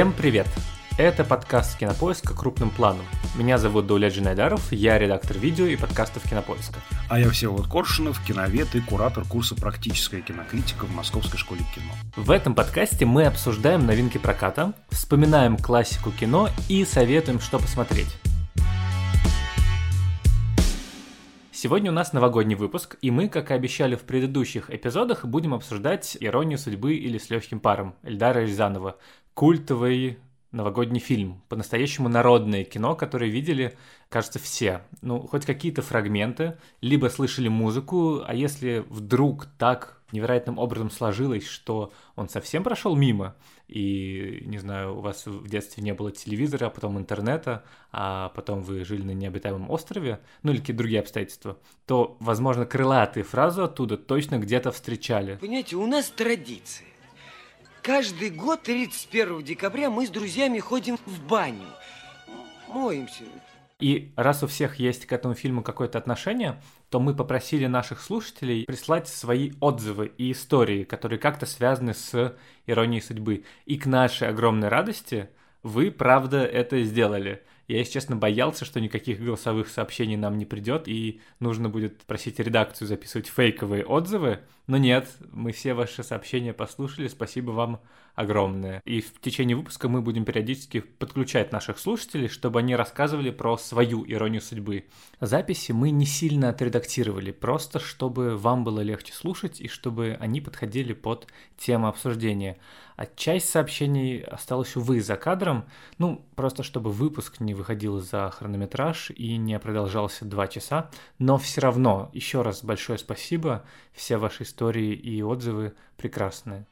Всем привет! Это подкаст Кинопоиска крупным планом. Меня зовут Даулет Джинайдаров, я редактор видео и подкастов Кинопоиска. А я Всеволод Коршунов, киновед и куратор курса «Практическая кинокритика» в Московской школе кино. В этом подкасте мы обсуждаем новинки проката, вспоминаем классику кино и советуем, что посмотреть. Сегодня у нас новогодний выпуск, и мы, как и обещали в предыдущих эпизодах, будем обсуждать «Иронию судьбы» или «С легким паром» Эльдара Рязанова. Культовый новогодний фильм, по-настоящему народное кино, которое видели, кажется, все. Ну, хоть какие-то фрагменты, либо слышали музыку, а если вдруг так невероятным образом сложилось, что он совсем прошел мимо, и, не знаю, у вас в детстве не было телевизора, а потом интернета, а потом вы жили на необитаемом острове, ну или какие-то другие обстоятельства, то, возможно, крылатые фразы оттуда точно где-то встречали. Понимаете, у нас традиция. Каждый год 31 декабря мы с друзьями ходим в баню. Моемся. И раз у всех есть к этому фильму какое-то отношение, то мы попросили наших слушателей прислать свои отзывы и истории, которые как-то связаны с иронией судьбы. И к нашей огромной радости вы, правда, это сделали. Я, если честно, боялся, что никаких голосовых сообщений нам не придет, и нужно будет просить редакцию записывать фейковые отзывы. Но нет, мы все ваши сообщения послушали, спасибо вам огромное. И в течение выпуска мы будем периодически подключать наших слушателей, чтобы они рассказывали про свою иронию судьбы. Записи мы не сильно отредактировали, просто чтобы вам было легче слушать и чтобы они подходили под тему обсуждения. А часть сообщений осталась, увы, за кадром, ну, просто чтобы выпуск не выходил за хронометраж и не продолжался два часа. Но все равно, еще раз большое спасибо, все ваши истории и отзывы прекрасные.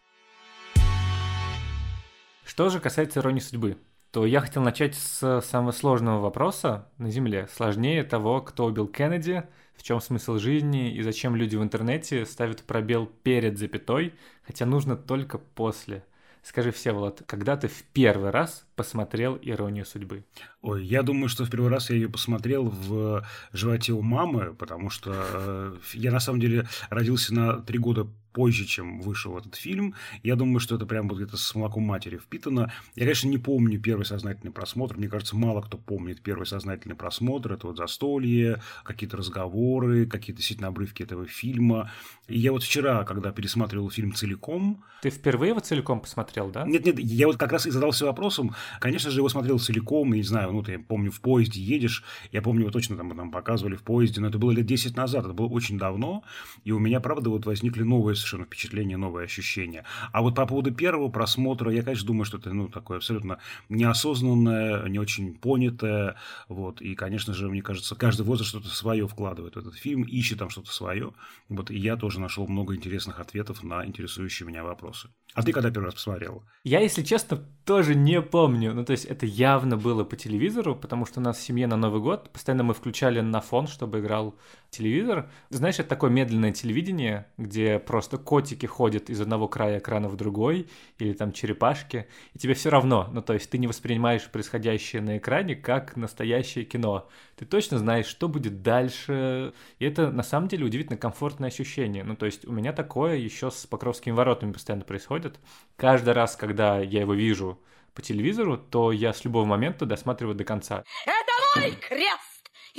Что же касается иронии судьбы, то я хотел начать с самого сложного вопроса на Земле, сложнее того, кто убил Кеннеди, в чем смысл жизни и зачем люди в интернете ставят пробел перед запятой, хотя нужно только после – Скажи, Всеволод, когда ты в первый раз посмотрел «Иронию судьбы»? Ой, я думаю, что в первый раз я ее посмотрел в животе у мамы, потому что э, я на самом деле родился на три года позже, чем вышел этот фильм. Я думаю, что это прям вот где-то с молоком матери впитано. Я, конечно, не помню первый сознательный просмотр. Мне кажется, мало кто помнит первый сознательный просмотр. Это вот застолье, какие-то разговоры, какие-то действительно обрывки этого фильма. И я вот вчера, когда пересматривал фильм целиком... Ты впервые его целиком посмотрел, да? Нет, нет, я вот как раз и задался вопросом. Конечно же, его смотрел целиком, и не знаю, ну, ты, я помню, в поезде едешь, я помню, его точно там, там показывали в поезде, но это было лет 10 назад, это было очень давно, и у меня, правда, вот возникли новые совершенно впечатления, новые ощущения. А вот по поводу первого просмотра, я, конечно, думаю, что это, ну, такое абсолютно неосознанное, не очень понятое, вот, и, конечно же, мне кажется, каждый возраст что-то свое вкладывает в этот фильм, ищет там что-то свое, вот, и я тоже нашел много интересных ответов на интересующие меня вопросы. А ты когда первый раз посмотрел? Я, если честно, тоже не помню. Ну, то есть это явно было по телевизору, потому что у нас в семье на Новый год постоянно мы включали на фон, чтобы играл телевизор. Знаешь, это такое медленное телевидение, где просто котики ходят из одного края экрана в другой, или там черепашки, и тебе все равно. Ну, то есть ты не воспринимаешь происходящее на экране как настоящее кино. Ты точно знаешь, что будет дальше. И это на самом деле удивительно комфортное ощущение. Ну, то есть у меня такое еще с Покровскими воротами постоянно происходит. Каждый раз, когда я его вижу по телевизору, то я с любого момента досматриваю до конца. Это мой крест!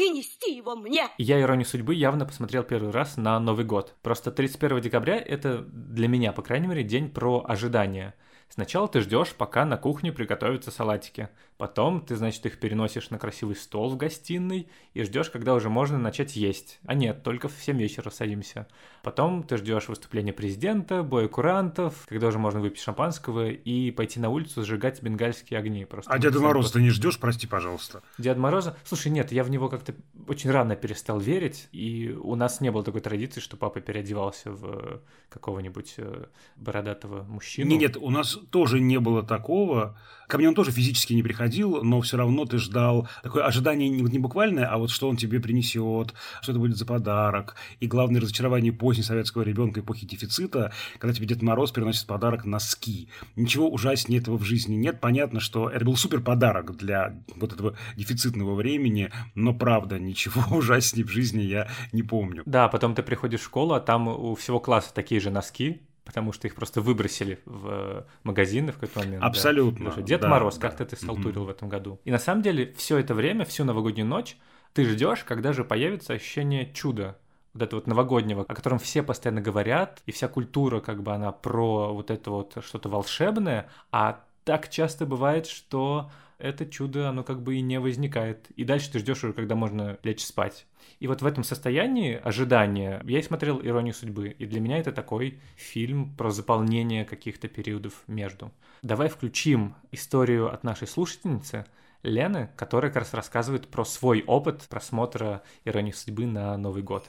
И нести его мне. Я «Иронию судьбы» явно посмотрел первый раз на Новый год. Просто 31 декабря — это для меня, по крайней мере, день про ожидание — Сначала ты ждешь, пока на кухне приготовятся салатики. Потом ты, значит, их переносишь на красивый стол в гостиной и ждешь, когда уже можно начать есть. А нет, только в 7 вечера садимся. Потом ты ждешь выступления президента, боя курантов, когда уже можно выпить шампанского и пойти на улицу сжигать бенгальские огни. Просто а Деда Мороза ты не ждешь, прости, пожалуйста? Дед Мороза? Слушай, нет, я в него как-то очень рано перестал верить, и у нас не было такой традиции, что папа переодевался в какого-нибудь э, бородатого мужчину. Нет, нет, у нас тоже не было такого. Ко мне он тоже физически не приходил, но все равно ты ждал такое ожидание не, буквальное, а вот что он тебе принесет, что это будет за подарок. И главное разочарование поздней советского ребенка эпохи дефицита, когда тебе Дед Мороз приносит подарок носки. Ничего ужаснее этого в жизни нет. Понятно, что это был супер подарок для вот этого дефицитного времени, но правда, ничего ужаснее в жизни я не помню. Да, потом ты приходишь в школу, а там у всего класса такие же носки, потому что их просто выбросили в магазины в какой-то момент. Абсолютно. Да. Дед да, Мороз, да. как то ты салтурил в этом году. И на самом деле все это время, всю новогоднюю ночь, ты ждешь, когда же появится ощущение чуда, вот этого вот новогоднего, о котором все постоянно говорят, и вся культура, как бы она про вот это вот что-то волшебное, а так часто бывает, что это чудо, оно как бы и не возникает. И дальше ты ждешь уже, когда можно лечь спать. И вот в этом состоянии ожидания я и смотрел «Иронию судьбы», и для меня это такой фильм про заполнение каких-то периодов между. Давай включим историю от нашей слушательницы Лены, которая как раз рассказывает про свой опыт просмотра «Иронии судьбы» на Новый год.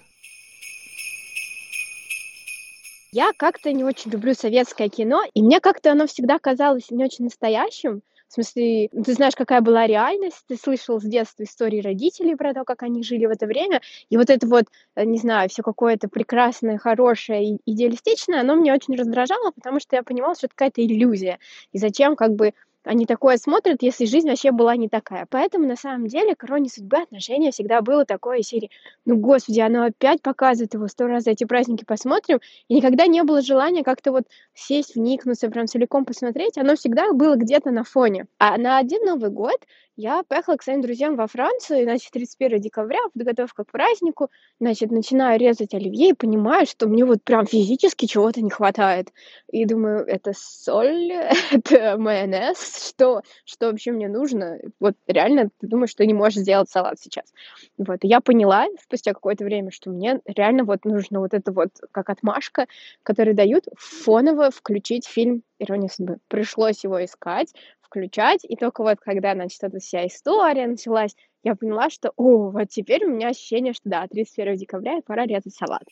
Я как-то не очень люблю советское кино, и мне как-то оно всегда казалось не очень настоящим. В смысле, ты знаешь, какая была реальность, ты слышал с детства истории родителей про то, как они жили в это время, и вот это вот, э, не знаю, все какое-то прекрасное, хорошее, идеалистичное, оно меня очень раздражало, потому что я понимала, что это какая-то иллюзия. И зачем как бы они такое смотрят, если жизнь вообще была не такая. Поэтому, на самом деле, к иронии судьбы отношение всегда было такое серии «Ну, господи, оно опять показывает его, сто раз за эти праздники посмотрим». И никогда не было желания как-то вот сесть, вникнуться, прям целиком посмотреть. Оно всегда было где-то на фоне. А на один Новый год я поехала к своим друзьям во Францию, значит, 31 декабря, подготовка к празднику, значит, начинаю резать оливье и понимаю, что мне вот прям физически чего-то не хватает. И думаю, это соль, это майонез, что, что вообще мне нужно? Вот реально ты думаешь, что не можешь сделать салат сейчас. Вот, и я поняла спустя какое-то время, что мне реально вот нужно вот это вот, как отмашка, который дают, фоново включить фильм «Ирония судьбы». Пришлось его искать, включать, и только вот когда, значит, эта вся история началась, я поняла, что, о, вот теперь у меня ощущение, что да, 31 декабря, и пора резать салат.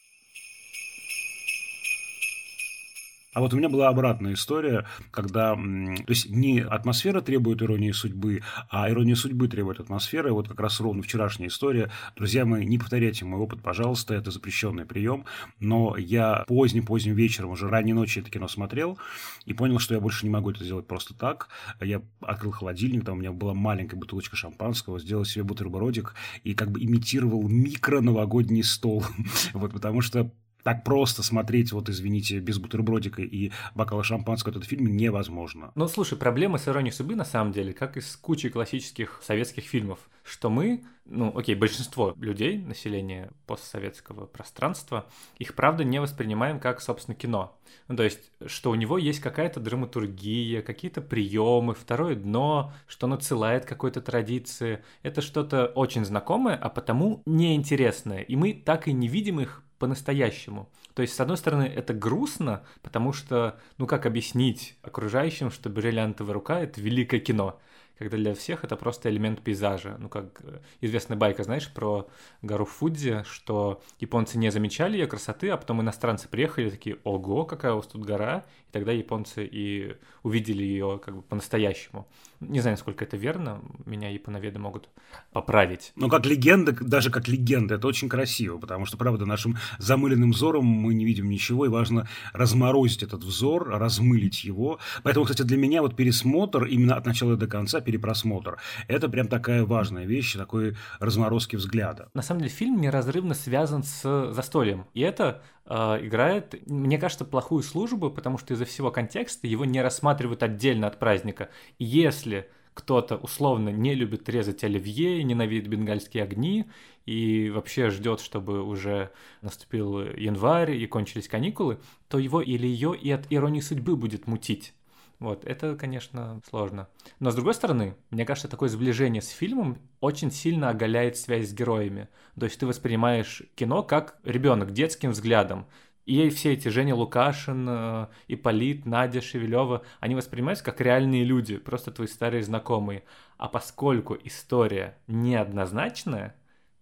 А вот у меня была обратная история, когда, то есть не атмосфера требует иронии судьбы, а ирония судьбы требует атмосферы. Вот как раз ровно вчерашняя история. Друзья мои, не повторяйте мой опыт, пожалуйста, это запрещенный прием. Но я поздним-поздним вечером, уже ранней ночью это кино смотрел и понял, что я больше не могу это сделать просто так. Я открыл холодильник, там у меня была маленькая бутылочка шампанского, сделал себе бутербродик и как бы имитировал микро-новогодний стол. Вот, потому что так просто смотреть, вот извините, без бутербродика и бокала шампанского этот фильм невозможно. Ну, слушай, проблема с иронией судьбы на самом деле, как и с кучей классических советских фильмов, что мы, ну, окей, большинство людей, населения постсоветского пространства, их правда не воспринимаем как, собственно, кино. Ну, то есть, что у него есть какая-то драматургия, какие-то приемы, второе дно, что он отсылает какой-то традиции. Это что-то очень знакомое, а потому неинтересное. И мы так и не видим их по-настоящему. То есть, с одной стороны, это грустно, потому что, ну как объяснить окружающим, что «Бриллиантовая рука» — это великое кино, когда для всех это просто элемент пейзажа. Ну, как э, известная байка, знаешь, про гору Фудзи, что японцы не замечали ее красоты, а потом иностранцы приехали такие, ого, какая у вас тут гора, и тогда японцы и увидели ее как бы по-настоящему. Не знаю, насколько это верно, меня японоведы могут поправить. Но как легенда, даже как легенда, это очень красиво, потому что, правда, нашим замыленным взором мы не видим ничего, и важно разморозить этот взор, размылить его. Поэтому, кстати, для меня вот пересмотр именно от начала до конца, перепросмотр, это прям такая важная вещь, такой разморозки взгляда. На самом деле фильм неразрывно связан с застольем, и это э, играет, мне кажется, плохую службу, потому что из-за всего контекста его не рассматривают отдельно от праздника. И если кто-то условно не любит резать оливье, ненавидит бенгальские огни и вообще ждет, чтобы уже наступил январь и кончились каникулы, то его или ее и от иронии судьбы будет мутить. Вот, это, конечно, сложно. Но, с другой стороны, мне кажется, такое сближение с фильмом очень сильно оголяет связь с героями. То есть ты воспринимаешь кино как ребенок детским взглядом. И все эти Женя Лукашин, э, Ипполит, Надя Шевелева, они воспринимаются как реальные люди, просто твои старые знакомые. А поскольку история неоднозначная,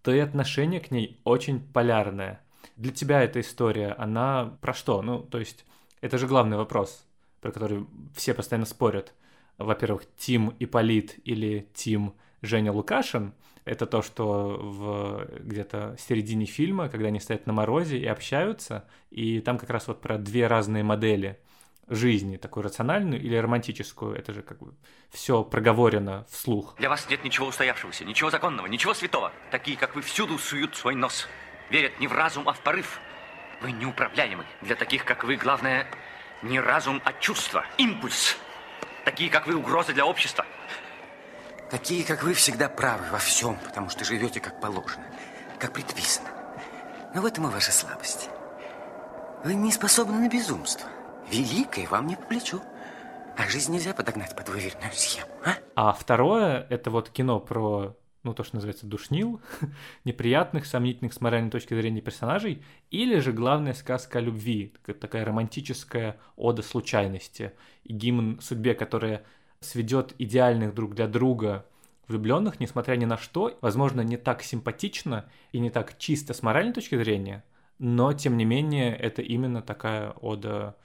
то и отношение к ней очень полярное. Для тебя эта история, она про что? Ну, то есть, это же главный вопрос, про который все постоянно спорят. Во-первых, Тим Ипполит или Тим Женя Лукашин – это то, что в где-то середине фильма, когда они стоят на морозе и общаются, и там как раз вот про две разные модели жизни, такую рациональную или романтическую, это же как бы все проговорено вслух. Для вас нет ничего устоявшегося, ничего законного, ничего святого. Такие, как вы, всюду суют свой нос. Верят не в разум, а в порыв. Вы неуправляемы. Для таких, как вы, главное Не разум, а чувство, импульс. Такие, как вы, угрозы для общества. Такие, как вы, всегда правы во всем, потому что живете как положено, как предписано. Но в этом и ваша слабость. Вы не способны на безумство. Великое вам не по плечу. А жизнь нельзя подогнать под выверенную схему, а? А второе, это вот кино про, ну, то, что называется душнил, неприятных, сомнительных с моральной точки зрения персонажей, или же главная сказка о любви, такая романтическая ода случайности и гимн судьбе, которая сведет идеальных друг для друга влюбленных, несмотря ни на что, возможно, не так симпатично и не так чисто с моральной точки зрения, но, тем не менее, это именно такая ода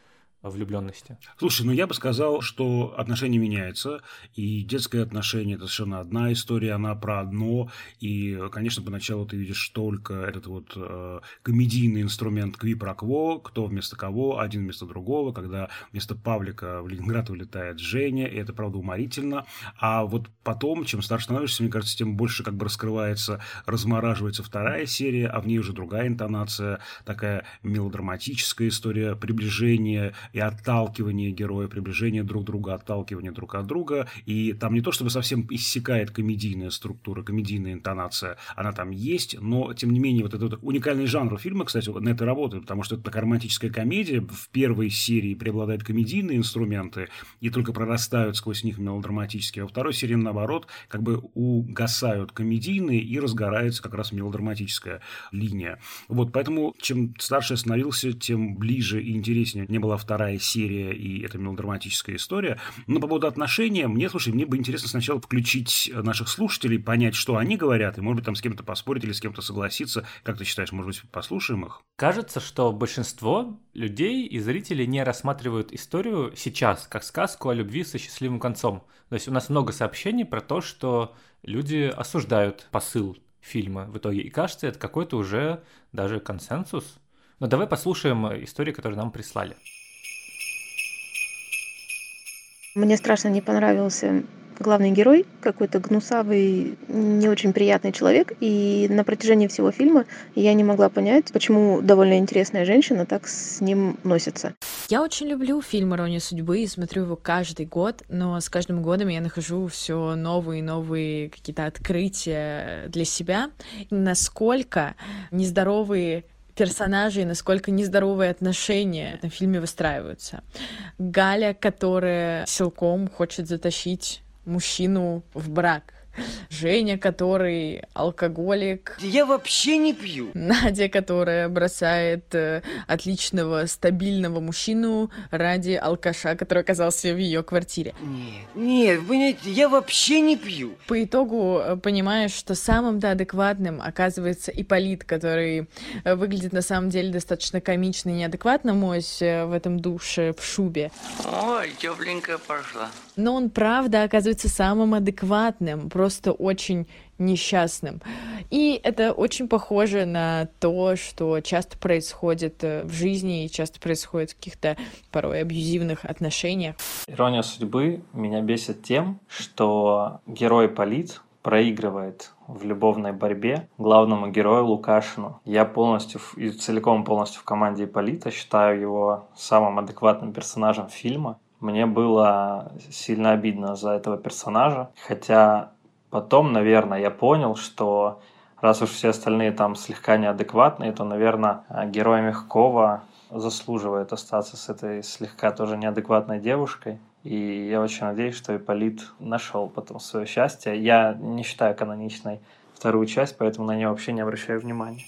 влюбленности. Слушай, ну я бы сказал, что отношения меняются, и детское отношение – это совершенно одна история, она про одно, и, конечно, поначалу ты видишь только этот вот э, комедийный инструмент кви про кво, кто вместо кого, один вместо другого, когда вместо Павлика в Ленинград вылетает Женя, и это, правда, уморительно, а вот потом, чем старше становишься, мне кажется, тем больше как бы раскрывается, размораживается вторая серия, а в ней уже другая интонация, такая мелодраматическая история, приближение и отталкивание героя, приближение друг друга, отталкивание друг от друга. И там не то, чтобы совсем иссякает комедийная структура, комедийная интонация, она там есть, но, тем не менее, вот этот уникальный жанр фильма, кстати, на это работает, потому что это такая романтическая комедия. В первой серии преобладают комедийные инструменты и только прорастают сквозь них мелодраматические. А во второй серии, наоборот, как бы угасают комедийные и разгорается как раз мелодраматическая линия. Вот, поэтому чем старше я становился, тем ближе и интереснее мне была вторая вторая серия, и это мелодраматическая история. Но по поводу отношения, мне, слушай, мне бы интересно сначала включить наших слушателей, понять, что они говорят, и, может быть, там с кем-то поспорить или с кем-то согласиться. Как ты считаешь, может быть, послушаем их? Кажется, что большинство людей и зрителей не рассматривают историю сейчас как сказку о любви со счастливым концом. То есть у нас много сообщений про то, что люди осуждают посыл фильма в итоге. И кажется, это какой-то уже даже консенсус. Но давай послушаем истории, которые нам прислали. Мне страшно не понравился главный герой, какой-то гнусавый, не очень приятный человек. И на протяжении всего фильма я не могла понять, почему довольно интересная женщина так с ним носится. Я очень люблю фильм «Ирония судьбы» и смотрю его каждый год, но с каждым годом я нахожу все новые и новые какие-то открытия для себя. Насколько нездоровые персонажей, насколько нездоровые отношения в фильме выстраиваются. Галя, которая силком хочет затащить мужчину в брак. Женя, который алкоголик. Я вообще не пью. Надя, которая бросает э, отличного, стабильного мужчину ради алкаша, который оказался в ее квартире. Нет, нет, понимаете, я вообще не пью. По итогу э, понимаешь, что самым-то адекватным оказывается Иполит, который э, выглядит на самом деле достаточно комично и неадекватно, мось в этом душе в шубе. Ой, тепленькая пошла. Но он правда оказывается самым адекватным, просто очень несчастным. И это очень похоже на то, что часто происходит э, в жизни и часто происходит в каких-то порой абьюзивных отношениях. Ирония судьбы меня бесит тем, что герой Полит проигрывает в любовной борьбе главному герою Лукашину. Я полностью и целиком полностью в команде Иполита считаю его самым адекватным персонажем фильма. Мне было сильно обидно за этого персонажа, хотя потом, наверное, я понял, что раз уж все остальные там слегка неадекватные, то, наверное, герой Мягкова заслуживает остаться с этой слегка тоже неадекватной девушкой. И я очень надеюсь, что Ипполит нашел потом свое счастье. Я не считаю каноничной вторую часть, поэтому на нее вообще не обращаю внимания.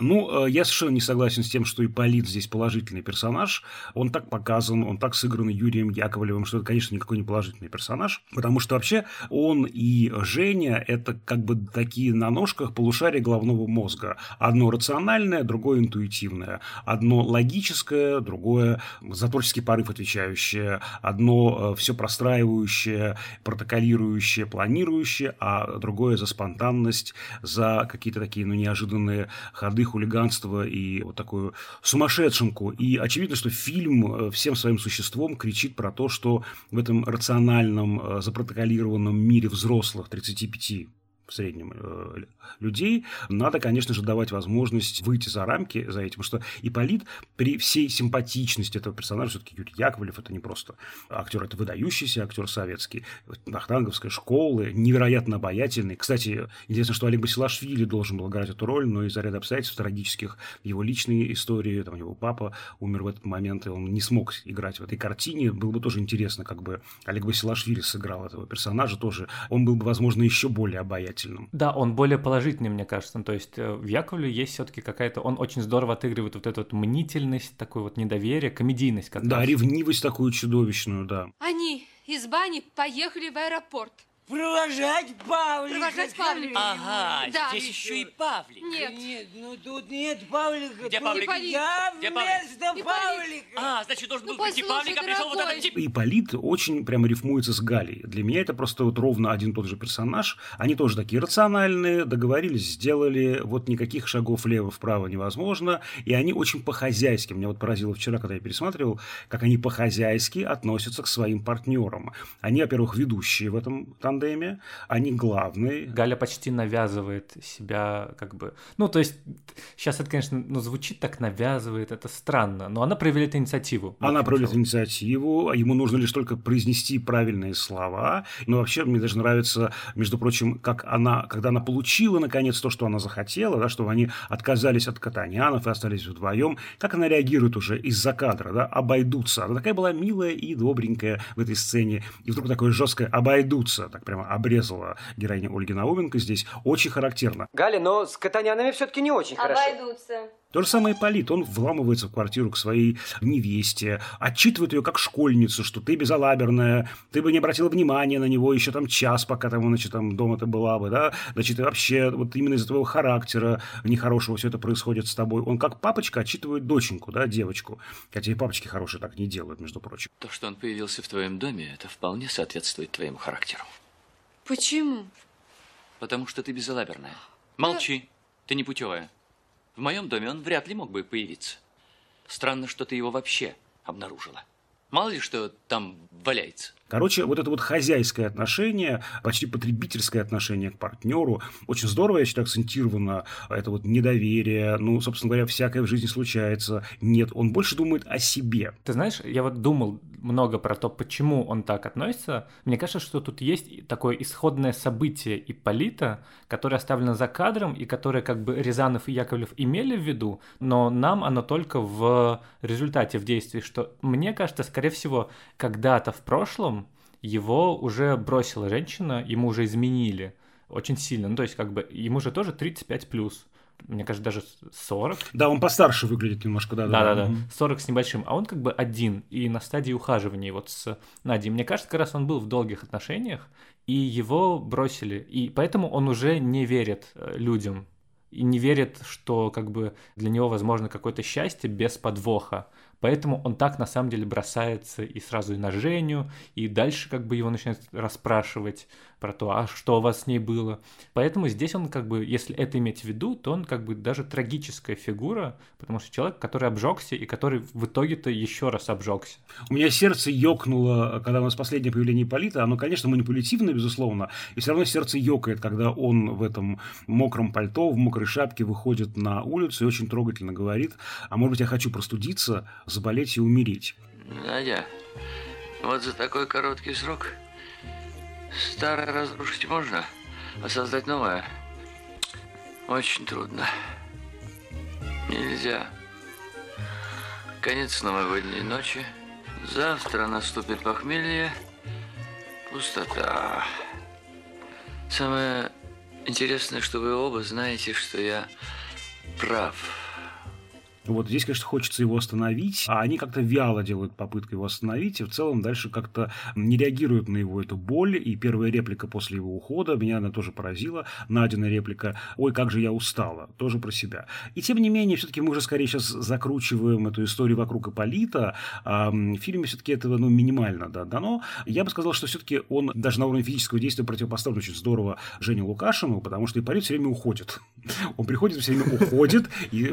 Ну, э, я совершенно не согласен с тем, что Ипполит здесь положительный персонаж. Он так показан, он так сыгран Юрием Яковлевым, что это, конечно, никакой не положительный персонаж. Потому что вообще он и Женя – это как бы такие на ножках полушария головного мозга. Одно рациональное, другое интуитивное. Одно логическое, другое за творческий порыв отвечающее. Одно э, все простраивающее, протоколирующее, планирующее, а другое за спонтанность, за какие-то такие ну, неожиданные ходы хулиганство и вот такую сумасшедшенку. И очевидно, что фильм э, всем своим существом кричит про то, что в этом рациональном, э, запротоколированном мире взрослых 35 в среднем э, людей, надо, конечно же, давать возможность выйти за рамки за этим, что Ипполит при всей симпатичности этого персонажа, все-таки Юрий Яковлев, это не просто актер, это выдающийся актер советский, Вахтанговской школы, невероятно обаятельный. Кстати, интересно, что Олег Басилашвили должен был играть эту роль, но из-за ряда обстоятельств трагических, его личные истории, там его папа умер в этот момент, и он не смог играть в этой картине. Было бы тоже интересно, как бы Олег Басилашвили сыграл этого персонажа тоже. Он был бы, возможно, еще более обаятельным. Да, он более положительный, мне кажется. То есть э, в Яковле есть все-таки какая-то... Он очень здорово отыгрывает вот эту вот мнительность, такое вот недоверие, комедийность. Как да, раз. ревнивость такую чудовищную, да. Они из бани поехали в аэропорт. Провожать Павлика. Провожать Павлика. Ага, Да. здесь еще и Павлик. Нет. Нет, ну тут нет Павлика. Где Тут Павлик? Я Где Павлик? вместо Павлика. А, значит, должен Ну, был прийти послушай, Павлик, а пришел вот этот тип. Ипполит очень прямо рифмуется с Галей. Для меня это просто вот ровно один и тот же персонаж. Они тоже такие рациональные, договорились, сделали, вот никаких шагов влево-вправо невозможно, и они очень по-хозяйски. Меня вот поразило вчера, когда я пересматривал, как они по-хозяйски относятся к своим партнерам. Они, во-первых, ведущие в этом тандеме, они главные. Галя почти навязывает себя, как бы... Ну, то есть, сейчас это, конечно, ну, звучит так навязывает, это странно, но она проявляет инициативу. Она проявляет инициативу, ему нужно лишь только произнести правильные слова. Но вообще мне даже нравится, между прочим, как она, когда она получила наконец то, что она захотела, да, чтобы они отказались от катанянов и остались вдвоем, как она реагирует уже из-за кадра, да, обойдутся. Она такая была милая и добренькая в этой сцене, и вдруг такое жесткое обойдутся, так прямо обрезала героиня Ольги Науменко здесь, очень характерно. Галя, но с катанянами все-таки не очень хорошо. Обойдутся. То же самое Полит, он вламывается в квартиру к своей невесте, отчитывает ее как школьницу, что ты безалаберная, ты бы не обратила внимания на него еще там час, пока там, значит, там дома ты была бы, да, значит, вообще вот именно из-за твоего характера нехорошего все это происходит с тобой. Он как папочка отчитывает доченьку, да, девочку, хотя и папочки хорошие так не делают, между прочим. То, что он появился в твоем доме, это вполне соответствует твоему характеру. Почему? Потому что ты безалаберная. Молчи, ты не путевая. В моем доме он вряд ли мог бы появиться. Странно, что ты его вообще обнаружила. Мало ли, что там валяется. Короче, вот это вот хозяйское отношение, почти потребительское отношение к партнеру, очень здорово, я считаю, акцентировано. Это вот недоверие, ну, собственно говоря, всякое в жизни случается. Нет, он больше думает о себе. Ты знаешь, я вот думал много про то, почему он так относится. Мне кажется, что тут есть такое исходное событие Ипполита, которое оставлено за кадром и которое как бы Рязанов и Яковлев имели в виду, но нам оно только в результате, в действии, что мне кажется, скорее всего, когда-то в прошлом его уже бросила женщина, ему уже изменили очень сильно. Ну, то есть, как бы, ему же тоже 35 плюс. Мне кажется, даже 40. Да, он постарше выглядит немножко, да. Да-да-да, Мгм. 40 с небольшим. А он как бы один и на стадии ухаживания вот с Надей. Мне кажется, как раз он был в долгих отношениях, и его бросили. И поэтому он уже не верит э, людям. И не верит, что как бы для него возможно какое-то счастье без подвоха. Поэтому он так на самом деле бросается и сразу и на Женю, и дальше как бы его начинают расспрашивать про то, а что у вас с ней было. Поэтому здесь он как бы, если это иметь в виду, то он как бы даже трагическая фигура, потому что человек, который обжегся и который в итоге-то еще раз обжегся. У меня сердце ёкнуло, когда у нас последнее появление Полита. Оно, конечно, манипулятивно, безусловно, и все равно сердце ёкает, когда он в этом мокром пальто, в мокрой шапке выходит на улицу и очень трогательно говорит, а может быть, я хочу простудиться, заболеть и умереть. Надя, вот за такой короткий срок старое разрушить можно, а создать новое очень трудно. Нельзя. Конец новогодней ночи. Завтра наступит похмелье. Пустота. Самое интересное, что вы оба знаете, что я прав. Вот здесь, конечно, хочется его остановить, а они как-то вяло делают попытку его остановить, и в целом дальше как-то не реагируют на его эту боль. И первая реплика после его ухода, меня она тоже поразила, Надина реплика «Ой, как же я устала», тоже про себя. И тем не менее, все-таки мы уже скорее сейчас закручиваем эту историю вокруг Ипполита. А в фильме все-таки этого ну, минимально да, дано. Я бы сказал, что все-таки он даже на уровне физического действия противопоставлен очень здорово Жене Лукашину, потому что Ипполит все время уходит. Он приходит, все время уходит,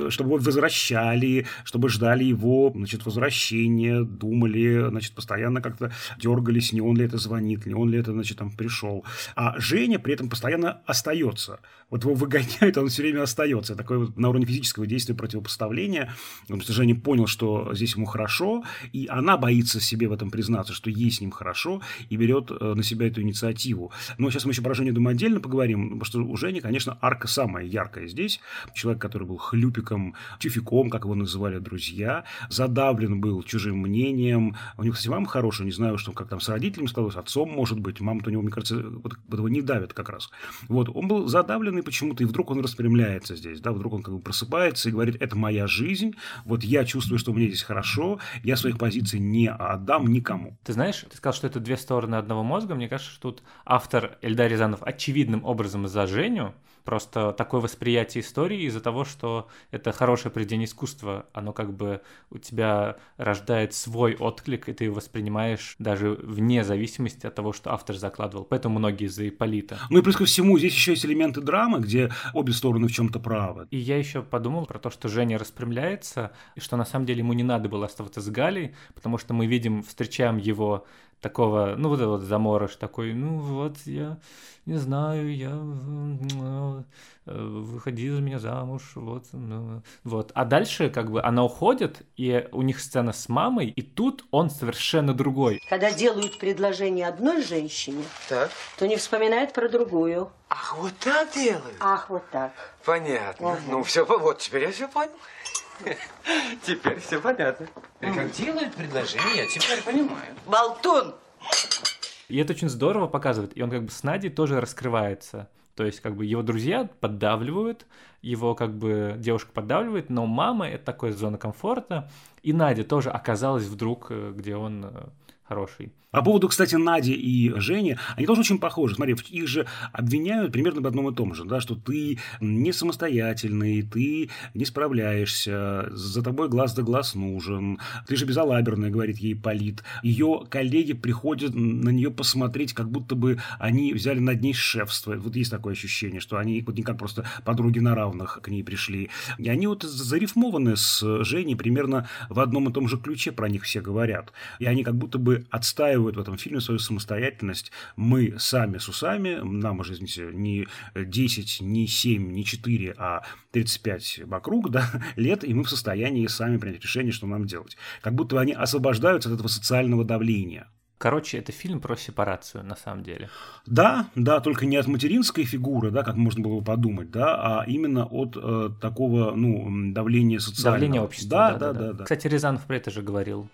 чтобы его возвращать ждали, чтобы ждали его, значит, возвращения, думали, значит, постоянно как-то дергались, не он ли это звонит, не он ли это, значит, там пришел. А Женя при этом постоянно остается. Вот его выгоняют, он все время остается. Такое вот на уровне физического действия противопоставления. Потому что Женя понял, что здесь ему хорошо, и она боится себе в этом признаться, что ей с ним хорошо, и берет э, на себя эту инициативу. Но сейчас мы еще про Женю, думаю, отдельно поговорим, потому что у Жени, конечно, арка самая яркая здесь. Человек, который был хлюпиком, тюфиком, как его называли друзья, задавлен был чужим мнением. У него, кстати, мама хорошая, не знаю, что как там с родителями сказалось, отцом, может быть. Мама-то у него, мне кажется, вот этого не давит как раз. Вот, он был задавлен почему-то, и вдруг он распрямляется здесь, да, вдруг он как бы просыпается и говорит, это моя жизнь, вот я чувствую, что мне здесь хорошо, я своих позиций не отдам никому. Ты знаешь, ты сказал, что это две стороны одного мозга, мне кажется, что тут автор Эльдар Рязанов очевидным образом за Женю, Просто такое восприятие истории из-за того, что это хорошее произведение искусства, оно как бы у тебя рождает свой отклик, и ты его воспринимаешь даже вне зависимости от того, что автор закладывал. Поэтому многие из-за Иполита. Ну и плюс ко всему, здесь еще есть элементы драмы, где обе стороны в чем-то правы. И я еще подумал про то, что Женя распрямляется, и что на самом деле ему не надо было оставаться с Галей, потому что мы видим, встречаем его такого, ну вот этот вот заморож такой, ну вот я не знаю, я э, выходи за меня замуж, вот, ну, вот. А дальше как бы она уходит, и у них сцена с мамой, и тут он совершенно другой. Когда делают предложение одной женщине, так. то не вспоминают про другую. Ах, вот так делают? Ах, вот так. Понятно. Ага. Ну, все, вот теперь я все понял. Теперь все понятно. И как делают предложение, я теперь понимаю. Болтун! И это очень здорово показывает. И он как бы с Надей тоже раскрывается. То есть, как бы его друзья поддавливают, его как бы девушка поддавливает, но мама это такая зона комфорта. И Надя тоже оказалась вдруг, э, где он э, хороший. По поводу, кстати, Нади и Жени, они тоже очень похожи. Смотри, их же обвиняют примерно в одном и том же, да, что ты не самостоятельный, ты не справляешься, за тобой глаз да глаз нужен, ты же безалаберная, говорит ей Полит. Ее коллеги приходят на нее посмотреть, как будто бы они взяли над ней шефство. Вот есть такое ощущение, что они вот не как просто подруги на равных к ней пришли. И они вот зарифмованы с Женей примерно в одном и том же ключе про них все говорят. И они как будто бы отстаивают в этом фильме свою самостоятельность. Мы сами с усами, нам уже, извините, не 10, не 7, не 4, а 35 вокруг да, лет, и мы в состоянии сами принять решение, что нам делать. Как будто они освобождаются от этого социального давления. Короче, это фильм про сепарацию, на самом деле. Да, да, только не от материнской фигуры, да, как можно было бы подумать, да, а именно от э, такого, ну, давления социального. Давления общества. Да, да, да. да, да. Кстати, Рязанов про это же говорил.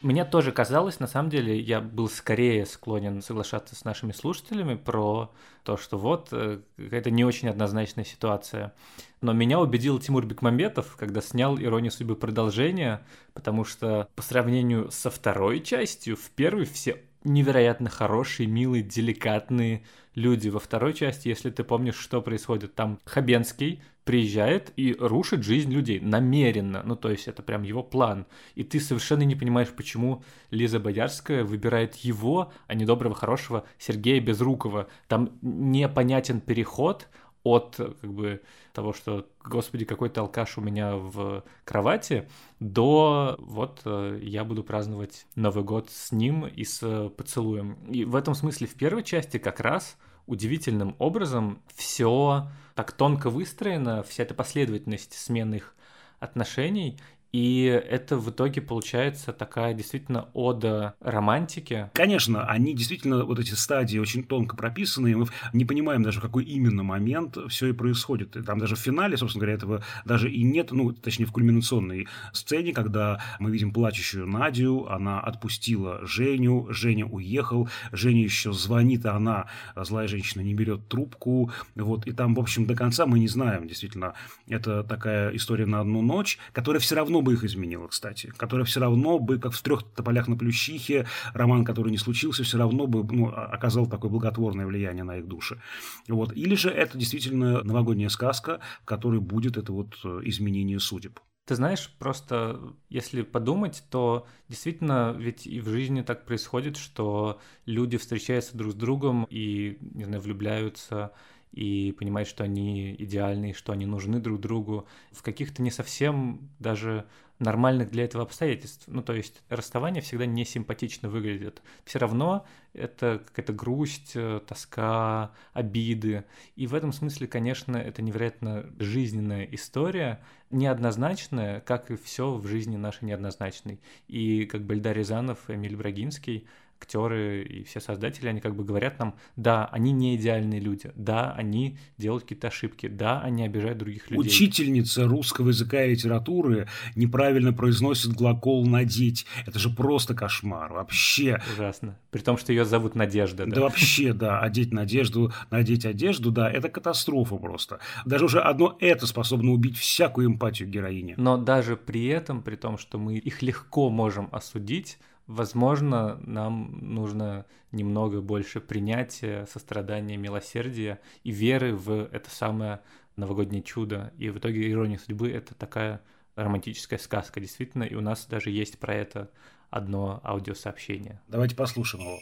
Мне тоже казалось, на самом деле, я был скорее склонен соглашаться с нашими слушателями про то, что вот э, какая-то не очень однозначная ситуация. Но меня убедил Тимур Бекмамбетов, когда снял «Иронию судьбы» продолжение, потому что по сравнению со второй частью, в первой все невероятно хорошие, милые, деликатные люди. Во второй части, если ты помнишь, что происходит, там Хабенский приезжает и рушит жизнь людей намеренно. Ну, то есть это прям его план. И ты совершенно не понимаешь, почему Лиза Боярская выбирает его, а не доброго, хорошего Сергея Безрукова. Там непонятен переход от как бы того, что, господи, какой-то алкаш у меня в кровати, до вот э, я буду праздновать Новый год с ним и с поцелуем. И в этом смысле в первой части как раз удивительным образом все так тонко выстроено, вся эта последовательность сменных отношений, и это в итоге получается такая действительно ода романтики. Конечно, они действительно, вот эти стадии очень тонко прописаны, и мы не понимаем даже, в какой именно момент все и происходит. И там даже в финале, собственно говоря, этого даже и нет, ну, точнее, в кульминационной сцене, когда мы видим плачущую Надю, она отпустила Женю, Женя уехал, Женя еще звонит, а она, злая женщина, не берет трубку, вот, и там, в общем, до конца мы не знаем, действительно, это такая история на одну ночь, которая все равно бы их изменила, кстати, которая все равно бы, как в трех тополях на Плющихе, роман, который не случился, все равно бы ну, оказал такое благотворное влияние на их души. Вот. Или же это действительно новогодняя сказка, в которой будет это вот э, изменение судеб. Ты знаешь, просто если подумать, то действительно ведь и в жизни так происходит, что люди встречаются друг с другом и, не знаю, влюбляются, и понимать, что они идеальны, что они нужны друг другу в каких-то не совсем даже нормальных для этого обстоятельств. Ну, то есть расставание всегда не симпатично выглядит. Все равно это какая-то грусть, э, тоска, обиды. И в этом смысле, конечно, это невероятно жизненная история, неоднозначная, как и все в жизни нашей неоднозначной. И как бы Эльдар Рязанов, Эмиль Брагинский актеры и все создатели, они как бы говорят нам, да, они не идеальные люди, да, они делают какие-то ошибки, да, они обижают других людей. Учительница русского языка и литературы неправильно произносит глагол «надеть». Это же просто кошмар, вообще. Ужасно. При том, что ее зовут Надежда, да? Да вообще, да, одеть надежду, надеть одежду, да, это катастрофа просто. Даже уже одно это способно убить всякую эмпатию героини. Но даже при этом, при том, что мы их легко можем осудить, Возможно, нам нужно немного больше принятия, сострадания, милосердия и веры в это самое новогоднее чудо. И в итоге «Ирония судьбы» — это такая романтическая сказка, действительно, и у нас даже есть про это одно аудиосообщение. Давайте послушаем его.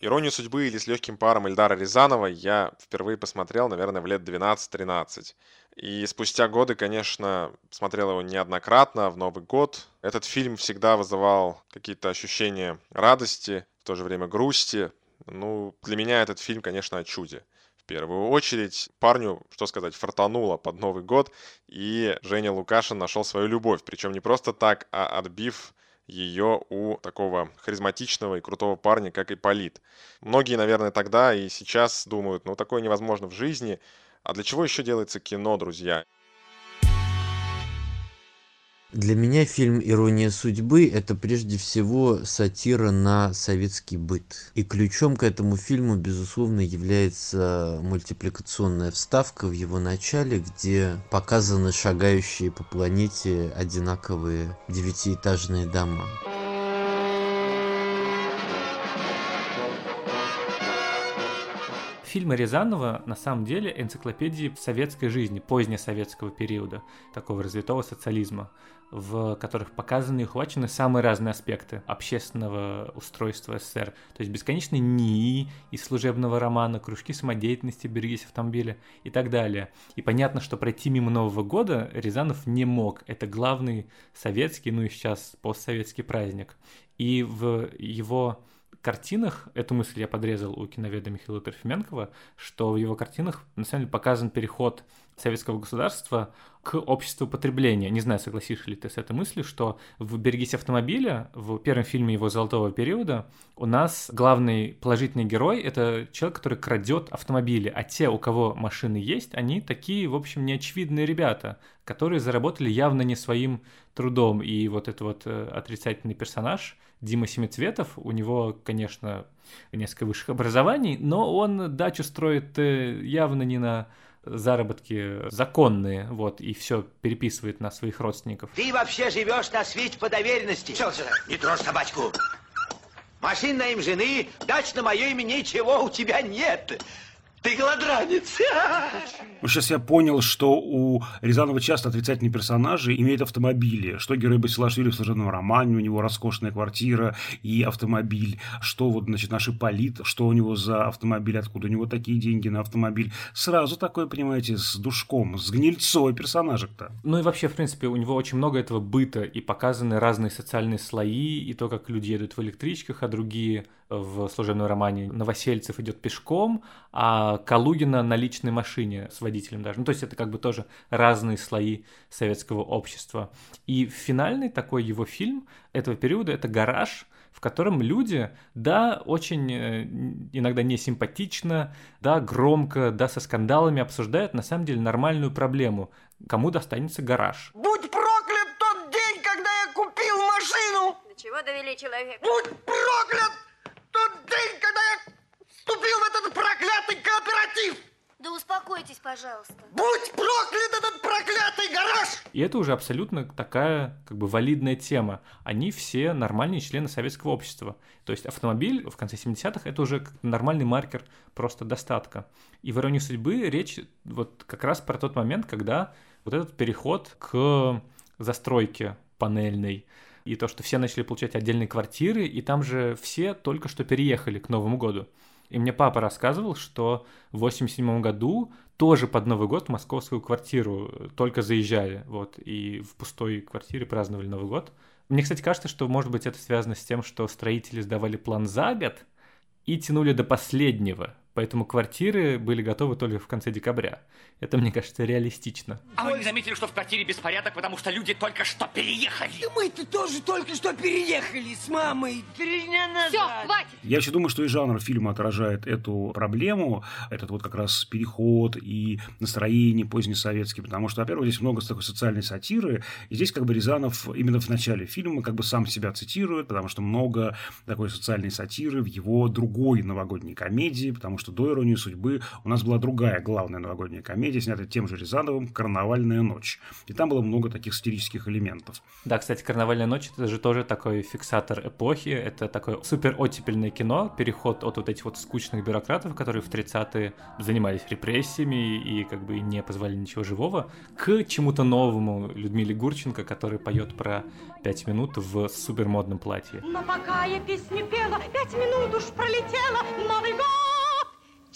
«Иронию судьбы» или «С легким паром» Эльдара Рязанова я впервые посмотрел, наверное, в лет 12-13. И спустя годы, конечно, смотрел его неоднократно в Новый год. Этот фильм всегда вызывал какие-то ощущения радости, в то же время грусти. Ну, для меня этот фильм, конечно, о чуде. В первую очередь, парню, что сказать, фартануло под Новый год, и Женя Лукашин нашел свою любовь. Причем не просто так, а отбив ее у такого харизматичного и крутого парня, как Ипполит. Многие, наверное, тогда и сейчас думают, ну, такое невозможно в жизни – а для чего еще делается кино, друзья? Для меня фильм «Ирония судьбы» — это прежде всего сатира на советский быт. И ключом к этому фильму, безусловно, является мультипликационная вставка в его начале, где показаны шагающие по планете одинаковые девятиэтажные дома. фильмы Рязанова на самом деле энциклопедии советской жизни, позднесоветского периода, такого развитого социализма, в которых показаны и ухвачены самые разные аспекты общественного устройства СССР. То есть бесконечные НИИ из служебного романа, кружки самодеятельности «Берегись автомобиля» и так далее. И понятно, что пройти мимо Нового года Рязанов не мог. Это главный советский, ну и сейчас постсоветский праздник. И в его картинах, эту мысль я подрезал у киноведа Михаила Трофименкова, что в его картинах на самом деле показан переход советского государства к обществу потребления. Не знаю, согласишься ли ты с этой мыслью, что в «Берегись автомобиля», в первом фильме его «Золотого периода», у нас главный положительный герой — это человек, который крадет автомобили, а те, у кого машины есть, они такие, в общем, неочевидные ребята, которые заработали явно не своим трудом. И вот этот вот э, отрицательный персонаж Дима Семицветов, у него, конечно, несколько высших образований, но он дачу строит э, явно не на заработки законные, вот, и все переписывает на своих родственников. Ты вообще живешь на свете по доверенности. Чё сюда? Не трожь собачку. Машин на им жены, дач на мое имя ничего у тебя нет. Ты голодранец. Ну, сейчас я понял, что у Рязанова часто отрицательные персонажи имеют автомобили. Что герой Басилашвили в служебном романе, у него роскошная квартира и автомобиль. Что вот, значит, наш Ипполит, что у него за автомобиль, откуда у него такие деньги на автомобиль. Сразу такой, понимаете, с душком, с гнильцой персонажек-то. Ну и вообще, в принципе, у него очень много этого быта, и показаны разные социальные слои, и то, как люди едут в электричках, а другие в служебном романе Новосельцев идет пешком, а Калугина на личной машине с водителем даже. Ну, то есть это как бы тоже разные слои советского общества. И финальный такой его фильм этого периода — это «Гараж», в котором люди, да, очень э, иногда не симпатично, да, громко, да, со скандалами обсуждают на самом деле нормальную проблему. Кому достанется гараж? Будь проклят тот день, когда я купил машину! До чего довели человека? Будь проклят тот день, когда я вступил в этот проклятый кооператив! Да успокойтесь, пожалуйста. Будь проклят этот проклятый гараж! И это уже абсолютно такая как бы валидная тема. Они все нормальные члены советского общества. То есть автомобиль в конце 70-х это уже нормальный маркер просто достатка. И в «Иронии судьбы» речь вот как раз про тот момент, когда вот этот переход к застройке панельной, и то, что все начали получать отдельные квартиры, и там же все только что переехали к Новому году. И мне папа рассказывал, что в 87 году тоже под Новый год в московскую квартиру только заезжали, вот, и в пустой квартире праздновали Новый год. Мне, кстати, кажется, что, может быть, это связано с тем, что строители сдавали план за год и тянули до последнего, Поэтому квартиры были готовы только в конце декабря. Это, мне кажется, реалистично. А вы не заметили, что в квартире беспорядок, потому что люди только что переехали? И мы-то тоже только что переехали с мамой три дня назад. Все, хватит! Я еще думаю, что и жанр фильма отражает эту проблему, этот вот как раз переход и настроение позднесоветский, потому что, во-первых, здесь много такой социальной сатиры, и здесь как бы Рязанов именно в начале фильма как бы сам себя цитирует, потому что много такой социальной сатиры в его другой новогодней комедии, потому что что до «Иронии судьбы» у нас была другая главная новогодняя комедия, снятая тем же Рязановым «Карнавальная ночь». И там было много таких сатирических элементов. Да, кстати, «Карнавальная ночь» — это же тоже такой фиксатор эпохи, это такое супер оттепельное кино, переход от вот этих вот скучных бюрократов, которые в 30-е занимались репрессиями и как бы не позволяли ничего живого, к чему-то новому Людмиле Гурченко, который поет про пять минут в супермодном платье. Но пока я песню пела, пять минут уж пролетела, Новый год!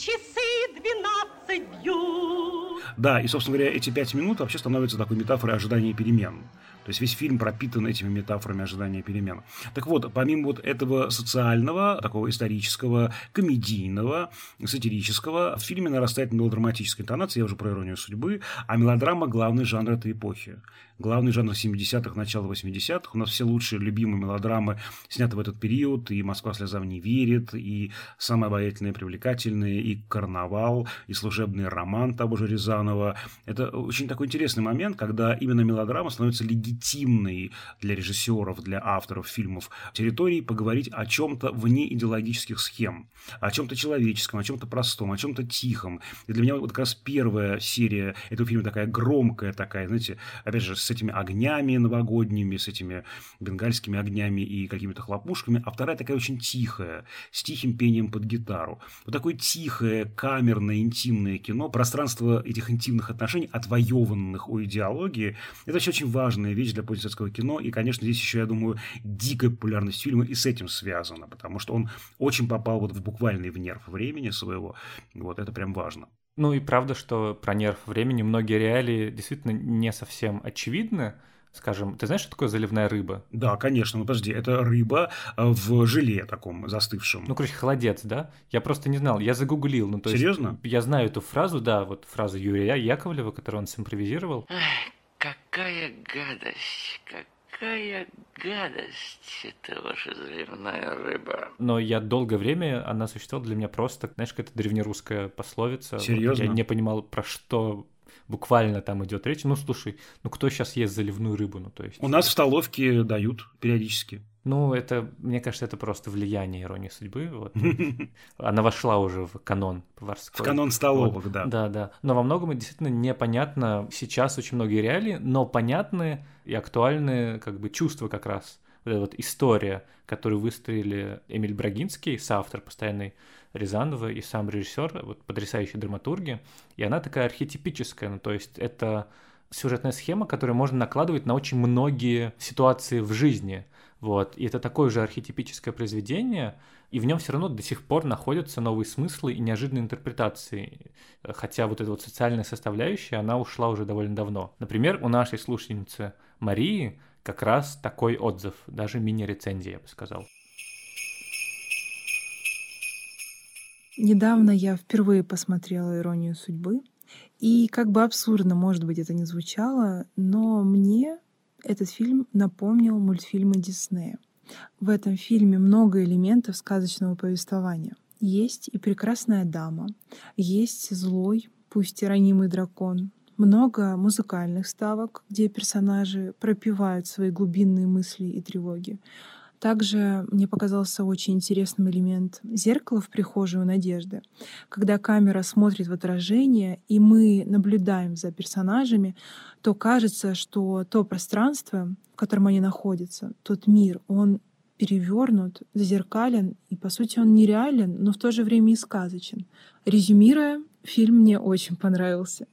Часы двенадцать бьют. Да, и, собственно говоря, эти пять минут вообще становятся такой метафорой ожидания перемен. То есть весь фильм пропитан этими метафорами ожидания перемен. Так вот, помимо вот этого социального, такого исторического, комедийного, сатирического, в фильме нарастает мелодраматическая интонация, я уже про иронию судьбы, а мелодрама – главный жанр этой эпохи главный жанр 70-х, начала 80-х. У нас все лучшие любимые мелодрамы сняты в этот период. И «Москва слезам не верит», и «Самые обаятельные и привлекательные», и «Карнавал», и «Служебный роман» того же Рязанова. Это очень такой интересный момент, когда именно мелодрама становится легитимной для режиссеров, для авторов фильмов территорией поговорить о чем-то вне идеологических схем, о чем-то человеческом, о чем-то простом, о чем-то тихом. И для меня вот как раз первая серия этого фильма такая громкая, такая, знаете, опять же, с с этими огнями новогодними, с этими бенгальскими огнями и какими-то хлопушками, а вторая такая очень тихая, с тихим пением под гитару. Вот такое тихое, камерное, интимное кино, пространство этих интимных отношений, отвоеванных у идеологии, это вообще очень важная вещь для позднесоветского кино, и, конечно, здесь еще, я думаю, дикая популярность фильма и с этим связана, потому что он очень попал вот в буквальный в нерв времени своего, вот это прям важно. Ну и правда, что про нерв времени многие реалии действительно не совсем очевидны. Скажем, ты знаешь, что такое заливная рыба? Да, конечно, ну подожди, это рыба э, в желе таком застывшем. Ну, короче, холодец, да? Я просто не знал, я загуглил. Ну, то Серьезно? Есть, я знаю эту фразу, да, вот фразу Юрия Яковлева, которую он симпровизировал. Эх, какая гадость, как какая гадость это ваша заливная рыба. Но я долгое время, она существовала для меня просто, знаешь, какая-то древнерусская пословица. Серьезно? Я не понимал, про что буквально там идет речь. Ну, слушай, ну кто сейчас ест заливную рыбу? Ну, то есть... У нас в столовке дают периодически. Ну, это, мне кажется, это просто влияние иронии судьбы. Вот. Она вошла уже в канон поварской. В канон столовок, вот. да. Да, да. Но во многом действительно непонятно сейчас очень многие реалии, но понятны и актуальны как бы чувства как раз. Вот эта вот история, которую выстроили Эмиль Брагинский, соавтор постоянный Рязанова и сам режиссер, вот потрясающие драматурги, и она такая архетипическая, ну то есть это сюжетная схема, которую можно накладывать на очень многие ситуации в жизни. Вот. И это такое же архетипическое произведение, и в нем все равно до сих пор находятся новые смыслы и неожиданные интерпретации. Хотя вот эта вот социальная составляющая, она ушла уже довольно давно. Например, у нашей слушательницы Марии как раз такой отзыв, даже мини-рецензия, я бы сказал. Недавно я впервые посмотрела «Иронию судьбы», и как бы абсурдно, может быть, это не звучало, но мне этот фильм напомнил мультфильмы Диснея. В этом фильме много элементов сказочного повествования. Есть и прекрасная дама, есть злой, пусть и ранимый дракон, много музыкальных ставок, где персонажи пропивают свои глубинные мысли и тревоги. Также мне показался очень интересным элемент зеркала в прихожей у Надежды. Когда камера смотрит в отражение, и мы наблюдаем за персонажами, то кажется, что то пространство, в котором они находятся, тот мир, он перевернут, зазеркален, и, по сути, он нереален, но в то же время и сказочен. Резюмируя, фильм мне очень понравился.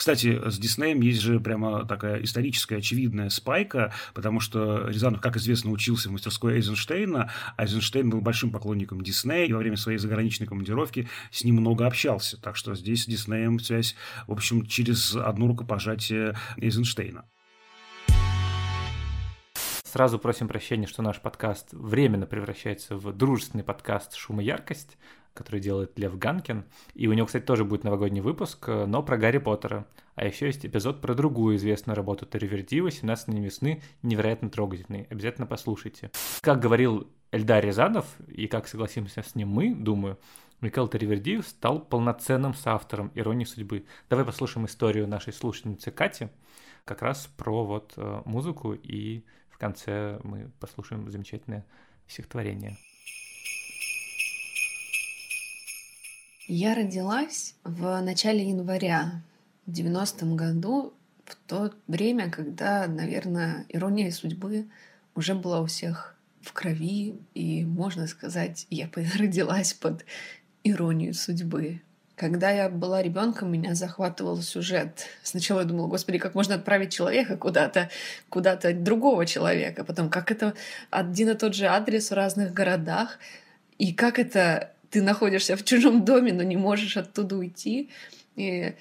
Кстати, с Диснеем есть же прямо такая историческая очевидная спайка, потому что Рязанов, как известно, учился в мастерской Эйзенштейна, а Эйзенштейн был большим поклонником Диснея, и во время своей заграничной командировки с ним много общался. Так что здесь с Диснеем связь, в общем, через одно рукопожатие Эйзенштейна. Сразу просим прощения, что наш подкаст временно превращается в дружественный подкаст «Шум и яркость», который делает Лев Ганкин. И у него, кстати, тоже будет новогодний выпуск, но про Гарри Поттера. А еще есть эпизод про другую известную работу «17 дней весны», невероятно трогательный. Обязательно послушайте. Как говорил Эльдар Рязанов, и как согласимся с ним мы, думаю, Микаэл Терривердиев стал полноценным соавтором «Иронии судьбы». Давай послушаем историю нашей слушательницы Кати, как раз про вот э, музыку, и конце мы послушаем замечательное стихотворение. Я родилась в начале января в 90-м году, в то время, когда, наверное, ирония судьбы уже была у всех в крови, и, можно сказать, я родилась под иронию судьбы. Когда я была ребенком, меня захватывал сюжет. Сначала я думала, господи, как можно отправить человека куда-то, куда-то другого человека. Потом, как это один и тот же адрес в разных городах. И как это ты находишься в чужом доме, но не можешь оттуда уйти. И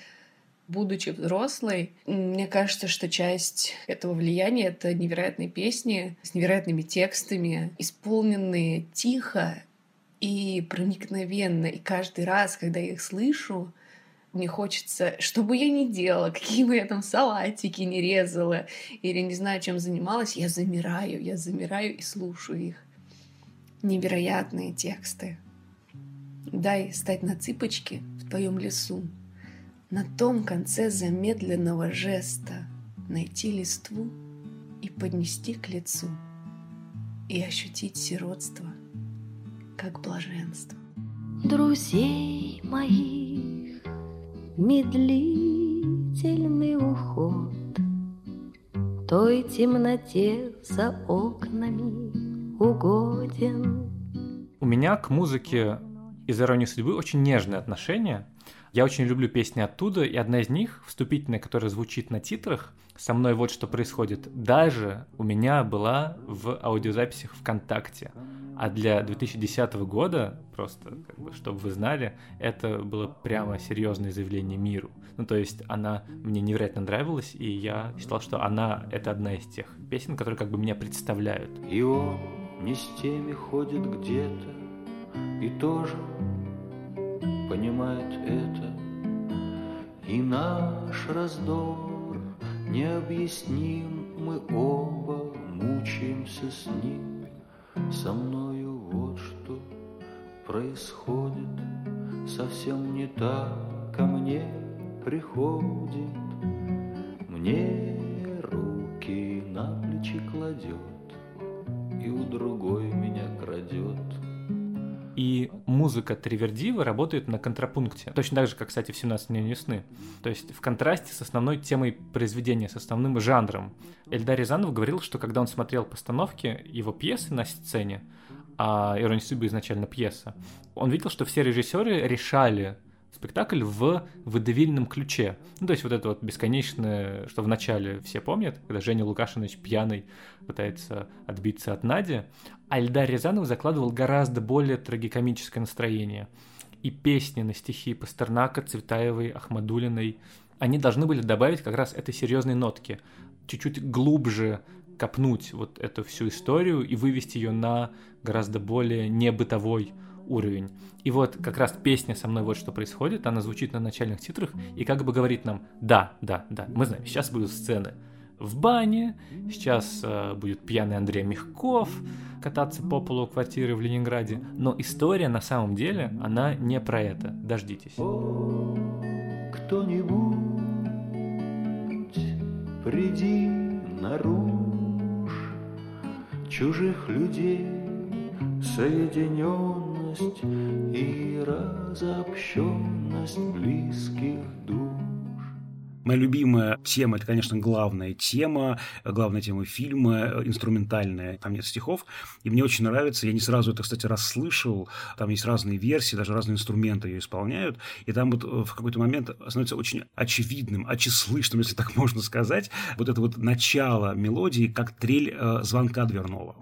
будучи взрослой, мне кажется, что часть этого влияния — это невероятные песни с невероятными текстами, исполненные тихо и проникновенно. И каждый раз, когда я их слышу, мне хочется, что бы я ни делала, какие бы я там салатики не резала или не знаю, чем занималась, я замираю, я замираю и слушаю их. Невероятные тексты. Дай стать на цыпочки в твоем лесу, На том конце замедленного жеста Найти листву и поднести к лицу И ощутить сиротство, как блаженство. Друзей моих медлительный уход Той темноте за окнами угоден. У меня к музыке из «Иронии судьбы» очень нежные отношения. Я очень люблю песни оттуда, и одна из них, вступительная, которая звучит на титрах, «Со мной вот что происходит», даже у меня была в аудиозаписях ВКонтакте. А для 2010 года, просто, как бы, чтобы вы знали, это было прямо серьезное заявление миру. Ну, то есть она мне невероятно нравилась, и я считал, что она — это одна из тех песен, которые как бы меня представляют. И он не с теми ходит где-то, и тоже понимает это. И наш раздор необъясним, мы оба мучаемся с ним. Со мною вот что происходит, совсем не так ко мне приходит. Мне руки на плечи кладет, и у другой меня крадет. И музыка Тривердива работает на контрапункте. Точно так же, как, кстати, в «17 дней весны». То есть в контрасте с основной темой произведения, с основным жанром. Эльдар Рязанов говорил, что когда он смотрел постановки его пьесы на сцене, а «Ирония судьбы» изначально пьеса, он видел, что все режиссеры решали спектакль в выдавильном ключе. Ну, то есть вот это вот бесконечное, что в начале все помнят, когда Женя Лукашинович пьяный пытается отбиться от Нади, а Эльдар Рязанов закладывал гораздо более трагикомическое настроение. И песни на стихи Пастернака, Цветаевой, Ахмадулиной, они должны были добавить как раз этой серьезной нотки, чуть-чуть глубже копнуть вот эту всю историю и вывести ее на гораздо более небытовой уровень. И вот как раз песня «Со мной вот что происходит», она звучит на начальных титрах и как бы говорит нам «Да, да, да, мы знаем, сейчас будут сцены в бане, сейчас э, будет пьяный Андрей Мягков кататься по полу квартиры в Ленинграде». Но история на самом деле, она не про это. Дождитесь. Кто-нибудь приди наружь чужих людей соединенность и разобщенность близких душ. Моя любимая тема, это, конечно, главная тема, главная тема фильма, инструментальная, там нет стихов, и мне очень нравится, я не сразу это, кстати, расслышал, там есть разные версии, даже разные инструменты ее исполняют, и там вот в какой-то момент становится очень очевидным, очеслышным, если так можно сказать, вот это вот начало мелодии, как трель э, звонка дверного.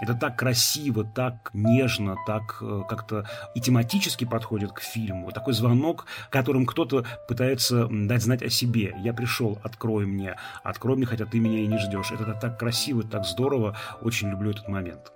Это так красиво, так нежно, так э, как-то и тематически подходит к фильму. Такой звонок, которым кто-то пытается дать знать о себе. Я пришел, открой мне, открой мне, хотя ты меня и не ждешь. Это так красиво, так здорово. Очень люблю этот момент.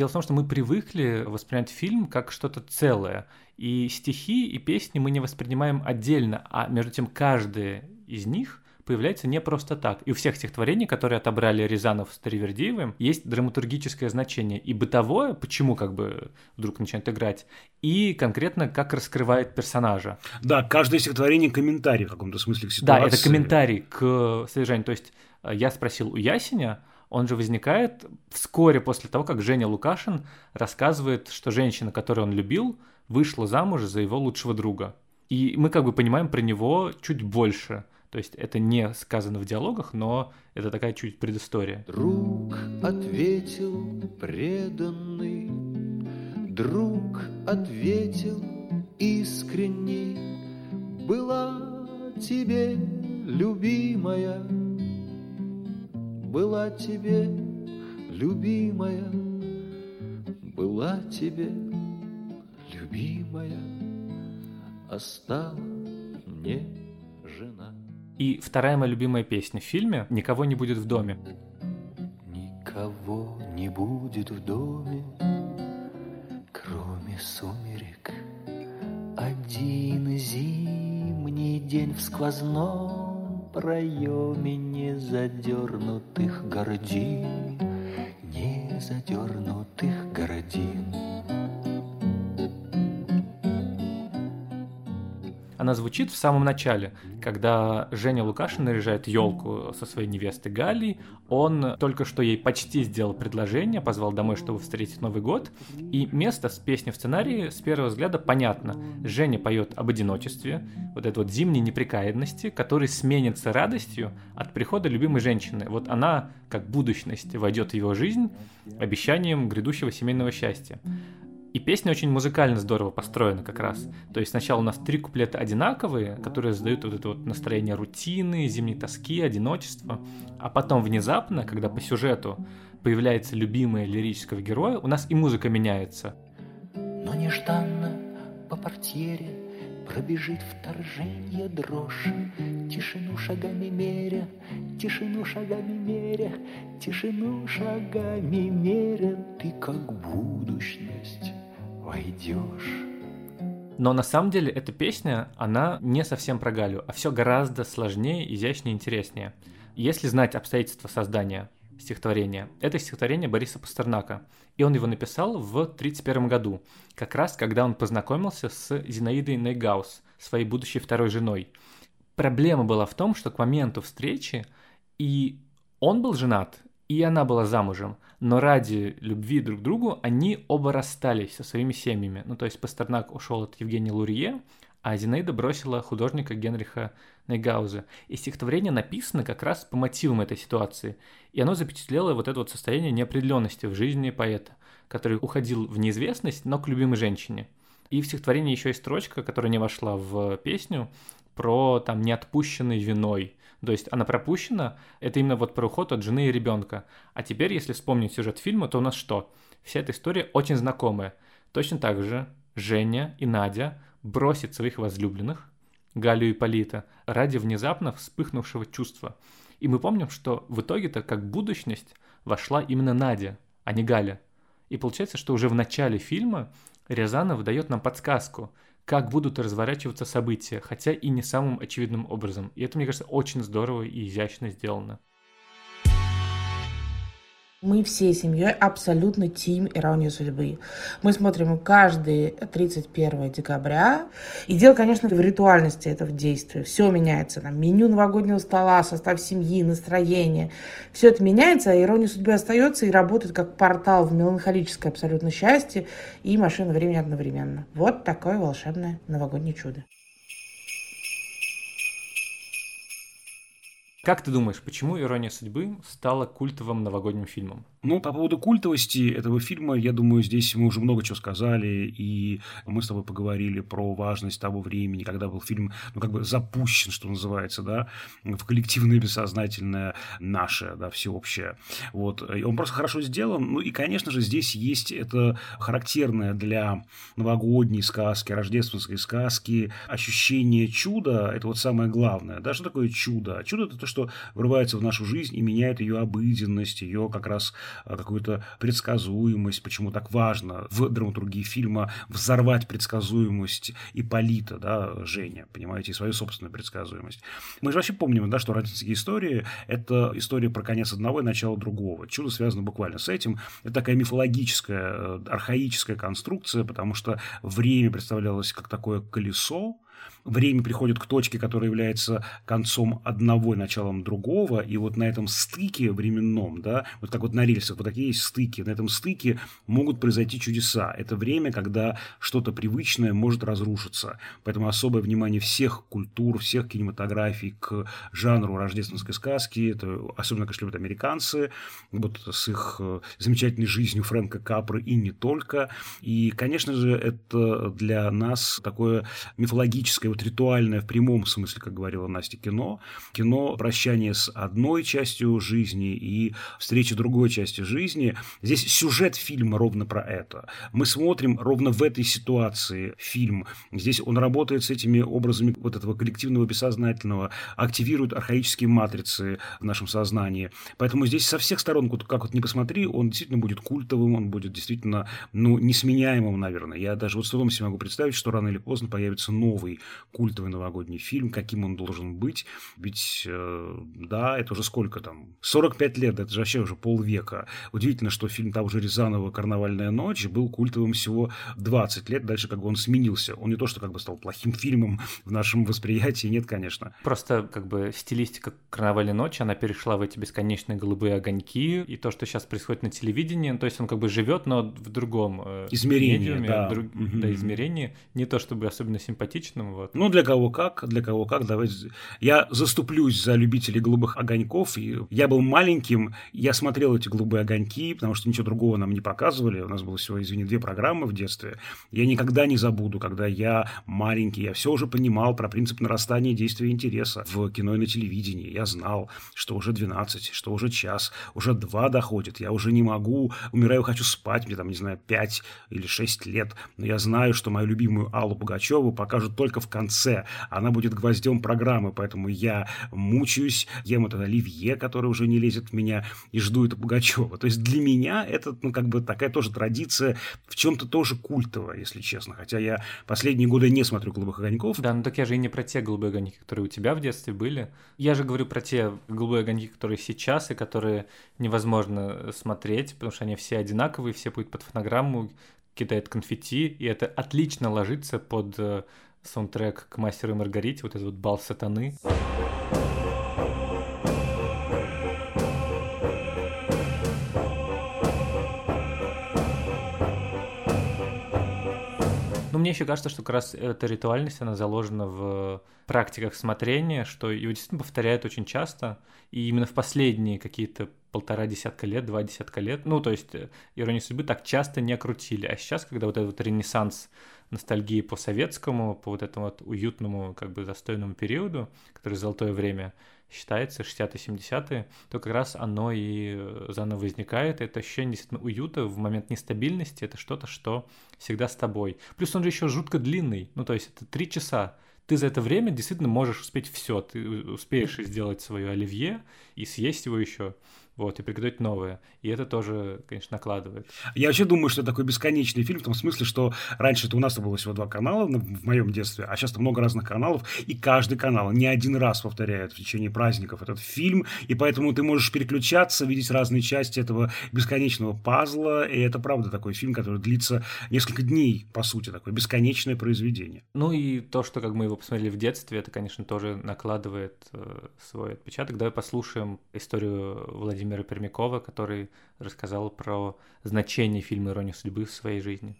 Дело в том, что мы привыкли воспринимать фильм как что-то целое. И стихи, и песни мы не воспринимаем отдельно, а между тем каждый из них появляется не просто так. И у всех стихотворений, которые отобрали Рязанов с Таривердиевым, есть драматургическое значение. И бытовое, почему как бы вдруг начинает играть, и конкретно как раскрывает персонажа. Да, каждое стихотворение комментарий в каком-то смысле к ситуации. Да, это комментарий к содержанию. То есть э, я спросил у Ясеня, он же возникает вскоре после того, как Женя Лукашин рассказывает, что женщина, которую он любил, вышла замуж за его лучшего друга. И мы как бы понимаем про него чуть больше. То есть это не сказано в диалогах, но это такая чуть предыстория. Друг ответил преданный, друг ответил искренний, была тебе любимая была тебе любимая, была тебе любимая, а стала мне жена. И вторая моя любимая песня в фильме «Никого не будет в доме». Никого не будет в доме, кроме сумерек. Один зимний день в сквозном проеме не задернутых гордин, не задернутых гордин. Она звучит в самом начале, когда Женя Лукашин наряжает елку со своей невестой Галей. Он только что ей почти сделал предложение, позвал домой, чтобы встретить Новый год. И место с песни в сценарии с первого взгляда понятно. Женя поет об одиночестве, вот этой вот зимней неприкаянности, который сменится радостью от прихода любимой женщины. Вот она, как будущность, войдет в его жизнь обещанием грядущего семейного счастья. И песня очень музыкально здорово построена как раз. То есть сначала у нас три куплета одинаковые, которые задают вот это вот настроение рутины, зимней тоски, одиночества. А потом внезапно, когда по сюжету появляется любимая лирического героя, у нас и музыка меняется. Но нежданно по портьере пробежит вторжение дрожь, Тишину шагами меря, тишину шагами меря, Тишину шагами меря, ты как будущность войдешь. Но на самом деле эта песня, она не совсем про Галю, а все гораздо сложнее, изящнее, интереснее. Если знать обстоятельства создания стихотворения, это стихотворение Бориса Пастернака, и он его написал в 1931 году, как раз когда он познакомился с Зинаидой Нейгаус, своей будущей второй женой. Проблема была в том, что к моменту встречи и он был женат, и она была замужем, но ради любви друг к другу они оба расстались со своими семьями. Ну, то есть Пастернак ушел от Евгения Лурье, а Зинаида бросила художника Генриха Нейгауза. И стихотворение написано как раз по мотивам этой ситуации. И оно запечатлело вот это вот состояние неопределенности в жизни поэта, который уходил в неизвестность, но к любимой женщине. И в стихотворении еще есть строчка, которая не вошла в песню, про там неотпущенный виной. То есть она пропущена, это именно вот про уход от жены и ребенка. А теперь, если вспомнить сюжет фильма, то у нас что? Вся эта история очень знакомая. Точно так же Женя и Надя бросят своих возлюбленных, Галю и Полита, ради внезапно вспыхнувшего чувства. И мы помним, что в итоге-то как будущность вошла именно Надя, а не Галя. И получается, что уже в начале фильма Рязанов дает нам подсказку – как будут разворачиваться события, хотя и не самым очевидным образом. И это, мне кажется, очень здорово и изящно сделано. Мы всей семьей абсолютно тим «Ирония судьбы». Мы смотрим каждый 31 декабря. И дело, конечно, в ритуальности этого действия. Все меняется. Там, меню новогоднего стола, состав семьи, настроение. Все это меняется, а «Ирония судьбы» остается и работает как портал в меланхолическое абсолютно счастье и машина времени одновременно. Вот такое волшебное новогоднее чудо. Как ты думаешь, почему «Ирония судьбы» стала культовым новогодним фильмом? Ну, по поводу культовости этого фильма, я думаю, здесь мы уже много чего сказали, и мы с тобой поговорили про важность того времени, когда был фильм, ну, как бы запущен, что называется, да, в коллективное бессознательное наше, да, всеобщее. Вот. И он просто хорошо сделан. Ну, и, конечно же, здесь есть это характерное для новогодней сказки, рождественской сказки ощущение чуда. Это вот самое главное. Да, что такое чудо? Чудо – это то, что врывается в нашу жизнь и меняет ее обыденность, ее как раз какую-то предсказуемость, почему так важно в драматургии фильма взорвать предсказуемость Иполита, да, Женя, понимаете, и свою собственную предсказуемость. Мы же вообще помним, да, что родительские истории – это история про конец одного и начало другого. Чудо связано буквально с этим. Это такая мифологическая, э, архаическая конструкция, потому что время представлялось как такое колесо, время приходит к точке, которая является концом одного и началом другого, и вот на этом стыке временном, да, вот как вот на рельсах, вот такие есть стыки, на этом стыке могут произойти чудеса. Это время, когда что-то привычное может разрушиться. Поэтому особое внимание всех культур, всех кинематографий к жанру рождественской сказки, это особенно, конечно, любят американцы, вот с их э, замечательной жизнью Фрэнка Капры и не только. И, конечно же, это для нас такое мифологическое вот ритуальное в прямом смысле, как говорила Настя, кино. Кино прощание с одной частью жизни и встреча другой части жизни. Здесь сюжет фильма ровно про это. Мы смотрим ровно в этой ситуации фильм. Здесь он работает с этими образами вот этого коллективного бессознательного, активирует архаические матрицы в нашем сознании. Поэтому здесь со всех сторон, как вот не посмотри, он действительно будет культовым, он будет действительно, ну, несменяемым, наверное. Я даже вот с трудом себе могу представить, что рано или поздно появится новый культовый новогодний фильм, каким он должен быть. Ведь, э, да, это уже сколько там? 45 лет, это же вообще уже полвека. Удивительно, что фильм того же Рязанова «Карнавальная ночь» был культовым всего 20 лет, дальше как бы он сменился. Он не то, что как бы стал плохим фильмом в нашем восприятии, нет, конечно. Просто как бы стилистика «Карнавальной ночи», она перешла в эти бесконечные голубые огоньки, и то, что сейчас происходит на телевидении, то есть он как бы живет, но в другом э, измерении, медиуме, да. Друг, Мгм. да, измерении, не то чтобы особенно симпатичным, вот. Ну, для кого как, для кого как, давайте. Я заступлюсь за любителей голубых огоньков. И я был маленьким, я смотрел эти голубые огоньки, потому что ничего другого нам не показывали. У нас было всего, извини, две программы в детстве. Я никогда не забуду, когда я маленький, я все уже понимал про принцип нарастания действия интереса в кино и на телевидении. Я знал, что уже 12, что уже час, уже два доходит. Я уже не могу, умираю, хочу спать, мне там, не знаю, 5 или 6 лет. Но я знаю, что мою любимую Аллу Пугачеву покажут только в конце. Она будет гвоздем программы, поэтому я мучаюсь, ем этот оливье, который уже не лезет в меня, и жду это Пугачева. То есть для меня это, ну, как бы такая тоже традиция, в чем-то тоже культовая, если честно. Хотя я последние годы не смотрю «Голубых огоньков». Да, ну так я же и не про те голубые огоньки, которые у тебя в детстве были. Я же говорю про те голубые огоньки, которые сейчас и которые невозможно смотреть, потому что они все одинаковые, все будут под фонограмму, кидает конфетти, и это отлично ложится под э, саундтрек к «Мастеру и Маргарите», вот этот вот бал сатаны. Ну, мне еще кажется, что как раз эта ритуальность, она заложена в практиках смотрения, что его действительно повторяют очень часто, и именно в последние какие-то полтора десятка лет, два десятка лет, ну, то есть э, «Иронию судьбы» так часто не крутили, а сейчас, когда вот этот вот ренессанс ностальгии по советскому, по вот этому вот уютному, как бы застойному периоду, который золотое время считается, 60-е, 70-е, то как раз оно и э, заново возникает. Это ощущение действительно уюта в момент нестабильности, это что-то, что всегда с тобой. Плюс он же еще жутко длинный, ну то есть это три часа. Ты за это время действительно можешь успеть все. Ты успеешь и сделать свое оливье и съесть его еще вот, и приготовить новое. И это тоже, конечно, накладывает. Я вообще думаю, что это такой бесконечный фильм, в том смысле, что раньше это у нас было всего два канала в моем детстве, а сейчас много разных каналов, и каждый канал не один раз повторяет в течение праздников этот фильм, и поэтому ты можешь переключаться, видеть разные части этого бесконечного пазла, и это правда такой фильм, который длится несколько дней, по сути, такое бесконечное произведение. Ну и то, что как мы его посмотрели в детстве, это, конечно, тоже накладывает э, свой отпечаток. Давай послушаем историю Владимира Владимира Пермякова, который рассказал про значение фильма «Ирония судьбы» в своей жизни.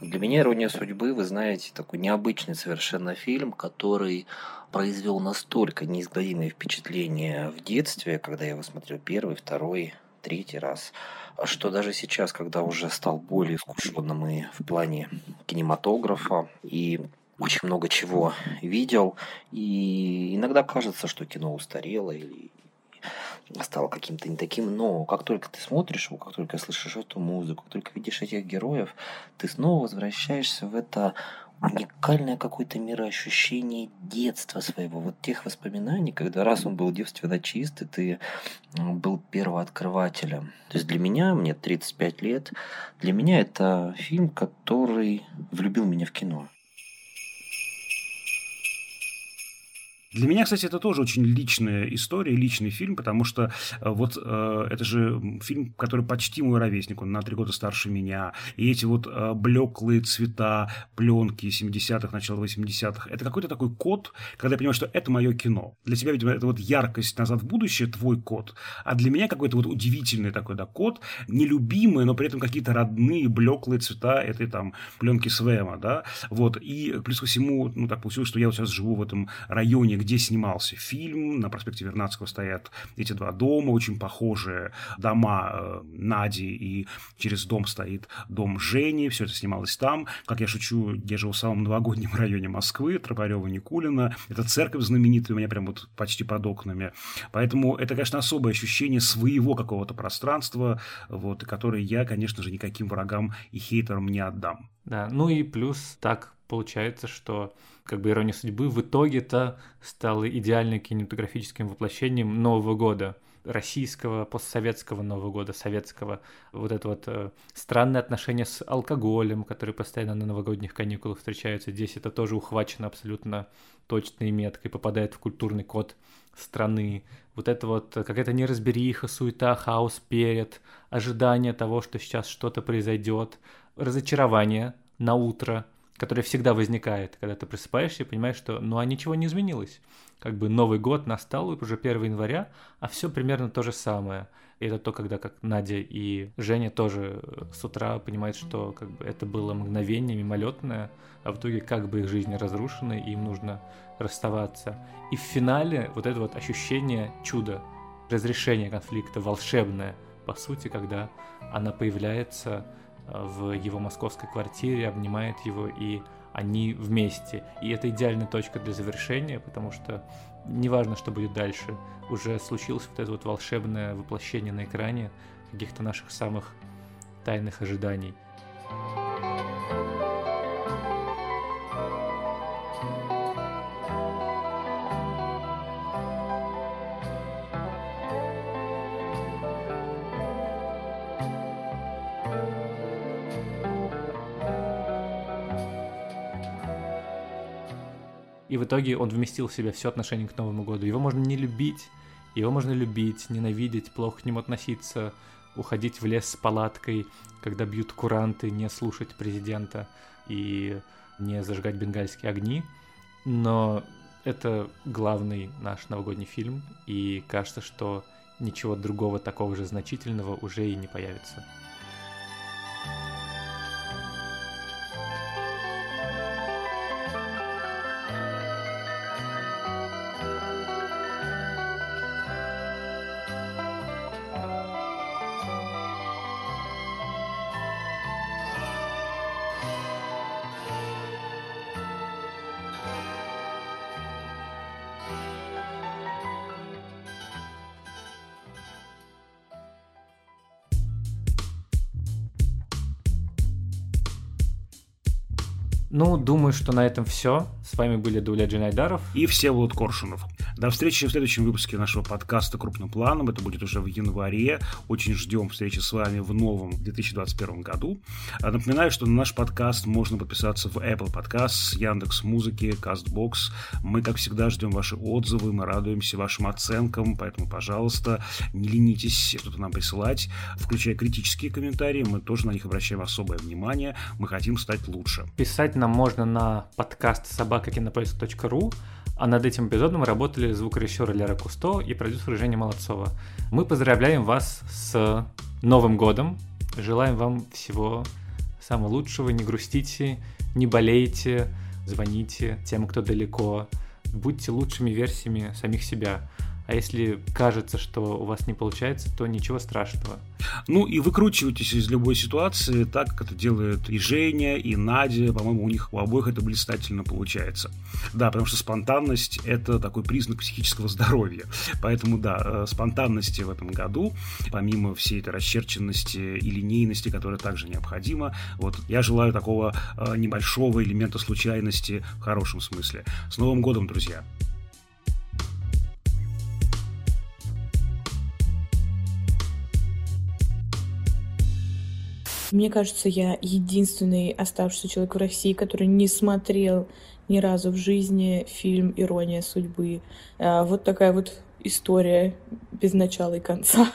Для меня «Ирония судьбы», вы знаете, такой необычный совершенно фильм, который произвел настолько неизгладимое впечатление в детстве, когда я его смотрел первый, второй, третий раз, что даже сейчас, когда уже стал более искушенным и в плане кинематографа, и очень много чего видел, и иногда кажется, что кино устарело или стало каким-то не таким, но как только ты смотришь его, как только слышишь эту музыку, как только видишь этих героев, ты снова возвращаешься в это уникальное какое-то мироощущение детства своего, вот тех воспоминаний, когда раз он был девственно чист, ты был первооткрывателем. То есть для меня, мне 35 лет, для меня это фильм, который влюбил меня в кино. Для меня, кстати, это тоже очень личная история, личный фильм, потому что э, вот э, это же фильм, который почти мой ровесник, он на три года старше меня. И эти вот э, блеклые цвета, пленки 70-х, начала 80-х, это какой-то такой код, когда я понимаю, что это мое кино. Для тебя, видимо, это вот яркость назад в будущее, твой код. А для меня какой-то вот удивительный такой, да, код, нелюбимый, но при этом какие-то родные, блеклые цвета этой там пленки Свема, да. Вот. И плюс ко всему, ну, так получилось, что я вот сейчас живу в этом районе, где снимался фильм. На проспекте Вернадского стоят эти два дома, очень похожие дома э, Нади, и через дом стоит дом Жени. Все это снималось там. Как я шучу, я живу в самом новогоднем районе Москвы, Тропарева, Никулина. Это церковь знаменитая у меня прям вот почти под окнами. Поэтому это, конечно, особое ощущение своего какого-то пространства, вот, которое я, конечно же, никаким врагам и хейтерам не отдам. Да, ну и плюс так получается, что как бы ирония судьбы в итоге-то стала идеальным кинематографическим воплощением Нового года российского, постсоветского Нового года, советского, вот это вот э, странное отношение с алкоголем, который постоянно на новогодних каникулах встречаются. Здесь это тоже ухвачено абсолютно точной меткой, попадает в культурный код страны. Вот это вот какая-то неразбериха, суета, хаос перед, ожидание того, что сейчас что-то произойдет, разочарование на утро – которая всегда возникает, когда ты просыпаешься и понимаешь, что ну а ничего не изменилось. Как бы Новый год настал уже 1 января, а все примерно то же самое. И это то, когда как Надя и Женя тоже э, с утра понимают, что как бы это было мгновение мимолетное, а в итоге как бы их жизнь разрушена, и им нужно расставаться. И в финале вот это вот ощущение чуда, разрешение конфликта волшебное, по сути, когда она появляется в его московской квартире, обнимает его, и они вместе. И это идеальная точка для завершения, потому что неважно, что будет дальше, уже случилось вот это вот волшебное воплощение на экране каких-то наших самых тайных ожиданий. В итоге он вместил в себя все отношение к Новому году. Его можно не любить, его можно любить, ненавидеть, плохо к нему относиться, уходить в лес с палаткой, когда бьют куранты, не слушать президента и не зажигать бенгальские огни. Но это главный наш новогодний фильм, и кажется, что ничего другого такого же значительного уже и не появится. Думаю, что на этом все. С вами были Дуля Джинайдаров и Всеволод Коршунов. До встречи в следующем выпуске нашего подкаста «Крупным планом». Это будет уже в январе. Очень ждем встречи с вами в новом 2021 году. А напоминаю, что на наш подкаст можно подписаться в Apple Podcasts, Яндекс Музыки, Castbox. Мы, как всегда, ждем ваши отзывы, мы радуемся вашим оценкам, поэтому, пожалуйста, не ленитесь что-то нам присылать, включая критические комментарии. Мы тоже на них обращаем особое внимание. Мы хотим стать лучше. Писать нам можно на подкаст собакакинопоиск.ру, а над этим эпизодом работали звукорежиссер Лера Кусто и продюсер Женя Молодцова. Мы поздравляем вас с Новым годом, желаем вам всего самого лучшего, не грустите, не болейте, звоните тем, кто далеко, будьте лучшими версиями самих себя. А если кажется, что у вас не получается, то ничего страшного. Ну и выкручивайтесь из любой ситуации, так как это делают и Женя, и Надя. По-моему, у них у обоих это блистательно получается. Да, потому что спонтанность – это такой признак психического здоровья. Поэтому, да, э, спонтанности в этом году, помимо всей этой расчерченности и линейности, которая также необходима, вот я желаю такого э, небольшого элемента случайности в хорошем смысле. С Новым годом, друзья! Мне кажется, я единственный оставшийся человек в России, который не смотрел ни разу в жизни фильм «Ирония судьбы». А, вот такая вот история без начала и конца.